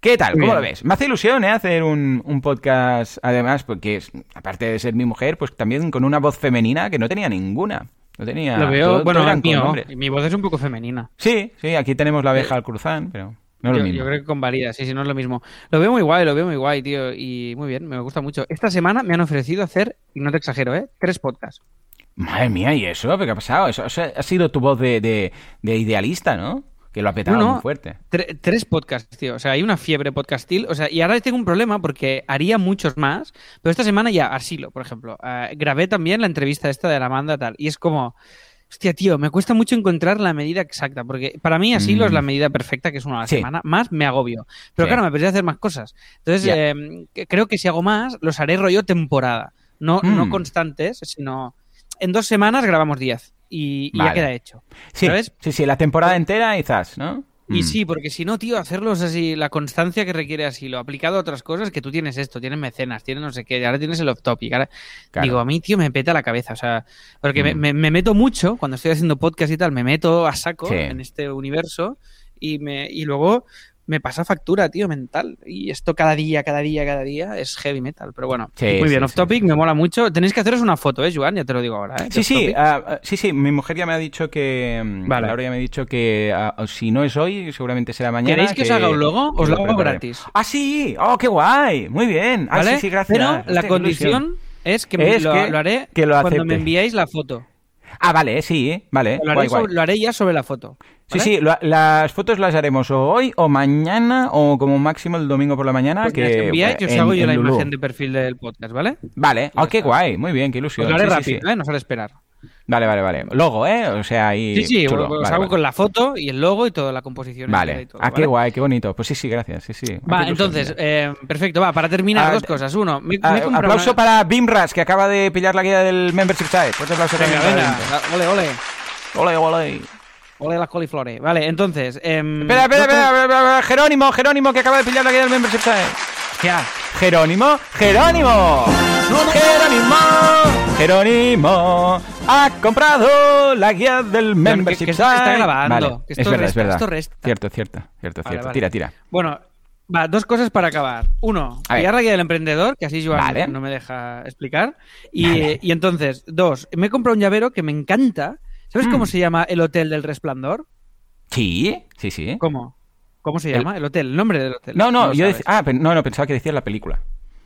¿Qué tal? ¿Cómo lo ves? Me hace ilusión ¿eh? hacer un, un podcast, además, porque es- aparte de ser mi mujer, pues también con una voz femenina que no tenía ninguna. No tenía. Lo veo, todo- bueno, todo el mío, con mi voz es un poco femenina. Sí, sí, aquí tenemos la abeja al cruzán, pero no es yo, lo mismo. yo creo que convalida, sí, sí, no es lo mismo. Lo veo muy guay, lo veo muy guay, tío, y muy bien, me gusta mucho. Esta semana me han ofrecido hacer, y no te exagero, ¿eh? Tres podcasts. Madre mía, ¿y eso? ¿Qué ha pasado? Eso, ha sido tu voz de, de- de idealista, ¿no? Que lo ha petado No, muy fuerte. Tre- tres podcasts, tío. O sea, hay una fiebre podcastil. O sea, y ahora tengo un problema porque haría muchos más. Pero esta semana ya, asilo, por ejemplo. eh, grabé también la entrevista esta de la Amanda tal. Y es como. Hostia, tío, me cuesta mucho encontrar la medida exacta. Porque para mí asilo Mm. es la medida perfecta, que es una a la Sí. semana. Más me agobio. Pero Sí. claro, me apetece hacer más cosas. Entonces, eh, que- creo que si hago más, los haré rollo temporada. No, no Mm. constantes, sino. En dos semanas grabamos 10. Y, y Vale. ya queda hecho. Sí, ¿Sabes? sí, sí, la temporada entera quizás, ¿no? Y Mm. sí, porque si no, tío, hacerlos así, la constancia que requiere así, lo aplicado a otras cosas, que tú tienes esto, tienes mecenas, tienes no sé qué, ahora tienes el off-topic. Ahora... Claro. Digo, a mí, tío, me peta la cabeza, o sea, porque me, Mm. me- me meto mucho, cuando estoy haciendo podcast y tal, me meto a saco Sí. en este universo y, me, y luego me pasa factura, tío, mental. Y esto cada día, cada día, cada día es heavy metal. Pero bueno, Sí, muy sí, bien, sí, off-topic, sí. me mola mucho. Tenéis que haceros una foto, ¿eh, Joan? Ya te lo digo ahora, ¿eh? Sí, sí, ah, sí, sí, mi mujer ya me ha dicho que... mm, Vale. Laura ya me ha dicho que ah, si no es hoy, seguramente será mañana. ¿Queréis que os haga un logo? Os lo hago gratis. ¡Ah, sí! ¡Oh, qué guay! Muy bien. Ah, ¿Vale? sí, sí, gracias. Pero la condición es que me- Es lo, que- lo haré que lo cuando me enviáis la foto. Ah, vale, sí, vale. Lo haré, Guay, guay. sobre- lo haré ya sobre la foto. Sí, ¿vale? sí, lo- las fotos las haremos o hoy o mañana o como máximo el domingo por la mañana. Pues que, enviáis y os en- hago yo la Lulú. imagen de perfil del podcast, ¿vale? Vale, oh, qué guay, muy bien, qué ilusión. Os lo haré Sí, sí, rápido, sí. ¿eh? No os haré esperar. Vale, vale, vale. Logo, ¿eh? O sea, ahí. Sí, sí, chulo. Vale, hago vale. con la foto y el logo y toda la composición. Vale. y todo, ah, qué guay, qué bonito. Pues sí, sí, gracias. Sí, sí. Ah, Va, qué entonces, eh, perfecto, va, para terminar, Ah, dos cosas. Uno, me, Ah, aplauso una- para Bimras, que acaba de pillar la guía del Membership Site. Fuerte aplauso Venga, también venga, ole, ole. Ole, ole. Ole las coliflores. Vale, entonces... em, Espera, espera, espera, espera, Jerónimo, Jerónimo, que acaba de pillar la guía del Membership Site. Ya. Jerónimo, Jerónimo. Jerónimo, Jerónimo ha comprado la guía del membership que esto se está grabando, Vale, que es esto verdad, es resta, verdad. esto resta. Cierto, cierto, cierto, Vale, cierto. vale. Tira, tira. Bueno, va, dos cosas para acabar. Uno, pillar la guía del emprendedor, que así Joan Vale. no me deja explicar. Y, Vale. y entonces, dos, me he comprado un llavero que me encanta. ¿Sabes Mm. cómo se llama el Hotel del Resplandor? Sí, sí, sí. ¿Cómo? ¿Cómo se llama? El hotel, el nombre del hotel. No, no, lo yo sabes. dec- ah, no, no, pensaba que decías la película.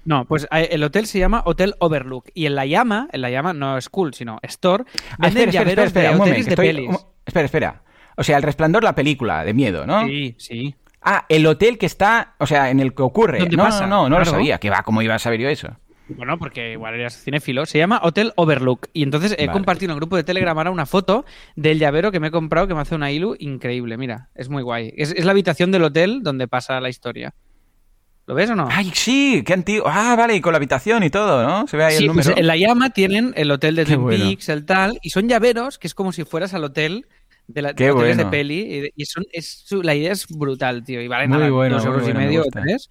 No, pues eh, el hotel se llama Hotel Overlook. Y en la llama, en la llama no es cool, sino Store, venden espera, espera, espera, de un hoteles momento. de estoy- pelis. un- Espera, espera. O sea, El Resplandor, la película de miedo, ¿no? Sí, sí. Ah, el hotel que está, o sea, en el que ocurre. ¿Dónde no, pasa? no, no, no lo sabía. Que va, ¿cómo iba a saber yo eso? Bueno, porque igual eres cinéfilo. Se llama Hotel Overlook. Y entonces he Vale. compartido en el grupo de Telegram ahora una foto del llavero que me he comprado que me hace una ilu increíble. Mira, es muy guay. Es, es la habitación del hotel donde pasa la historia. ¿Lo ves o no? Ay, sí, qué antiguo. Ah, vale, y con la habitación y todo, ¿no? Se ve ahí Sí, el número. pues en la llama tienen el hotel de Twin bueno. Peaks, el tal, y son llaveros que es como si fueras al hotel de, la, Qué de hoteles de bueno. peli. Y, son, es, su- la idea es brutal, tío. Y vale Muy nada, bueno, dos euros bueno, y me medio o gusta. tres.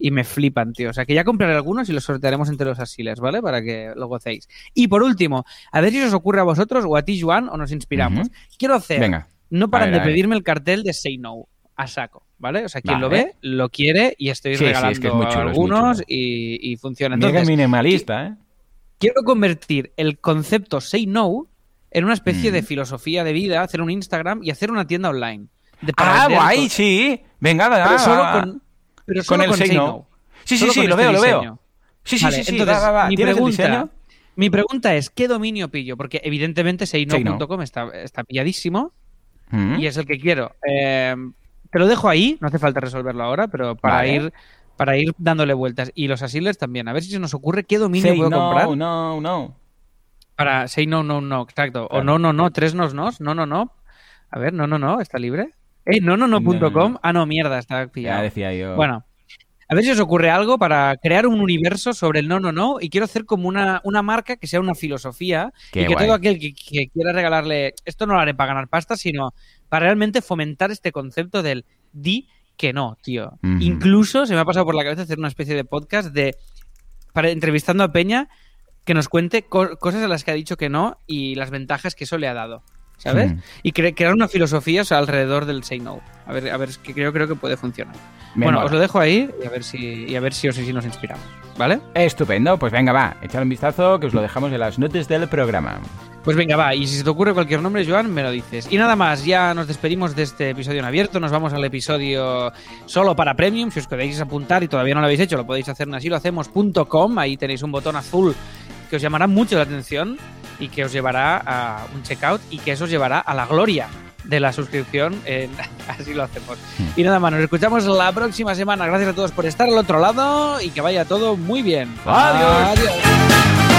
Y me flipan, tío. O sea, que ya compraré algunos y los sortearemos entre los asiles, ¿vale? Para que lo gocéis. Y por último, a ver si os ocurre a vosotros o a ti, Joan, o nos inspiramos. Quiero hacer, Venga. no paran ver, de pedirme el cartel de Say No a saco, ¿vale? O sea, quien lo ve, lo quiere y estoy Sí, sí, es regalando que es muy chulo, es muy algunos chulo. y, y funciona. Mira que Entonces, minimalista, ¿eh? quiero convertir el concepto Say No en una especie Mm. de filosofía de vida, hacer un Instagram y hacer una tienda online. De- Ah, guay, sí. Venga, venga. Pero solo va. con, pero Con solo el con Say Say No. No. Sí, sí, Solo sí, lo este veo, lo veo. Sí, sí, Vale, sí, sí. entonces, va, va, va. Mi, ¿Tienes el pregunta, mi pregunta es, ¿qué dominio pillo? Porque evidentemente SayNo. sayno.com está, está pilladísimo Mm. y es el que quiero. Eh, te lo dejo ahí, no hace falta resolverlo ahora, pero para Vale. ir para ir dándole vueltas. Y los asilers también. A ver si se nos ocurre qué dominio Say puedo no, comprar. no, no. Para say no, no, no, exacto. O no, no, no, tres nos, nos, no, no, no. A ver, no, no, no, está libre. Eh, no, no, no, No, no. Ah, no, mierda, está Ya pillado. decía yo. Bueno, a ver si os ocurre algo para crear un universo sobre el no, no, no. Y quiero hacer como una, una marca que sea una filosofía Qué y que guay. todo aquel que, que quiera regalarle. Esto no lo haré para ganar pasta, sino para realmente fomentar este concepto del di que no, tío. Incluso se me ha pasado por la cabeza hacer una especie de podcast de. Para, entrevistando a Peña que nos cuente co- cosas a las que ha dicho que no y las ventajas que eso le ha dado. ¿Sabes? Mm. Y cre- crear una filosofía o sea, alrededor del say no. A ver, a ver, que creo, creo que puede funcionar. Me bueno, mola. os lo dejo ahí y a ver si, y a ver si os, si nos inspiramos. ¿Vale? Estupendo, pues venga, va, echad un vistazo que os lo dejamos en las notas del programa. Pues venga, va. Y si se te ocurre cualquier nombre, Joan, me lo dices. Y nada más, ya nos despedimos de este episodio en abierto. Nos vamos al episodio solo para Premium. Si os queréis apuntar y todavía no lo habéis hecho, lo podéis hacer en asilohacemos.com. Ahí tenéis un botón azul que os llamará mucho la atención. y que os llevará a un checkout y que eso os llevará a la gloria de la suscripción. en- así lo hacemos. Y nada más, nos escuchamos la próxima semana. Gracias a todos por estar al otro lado y que vaya todo muy bien. Adiós. Adiós.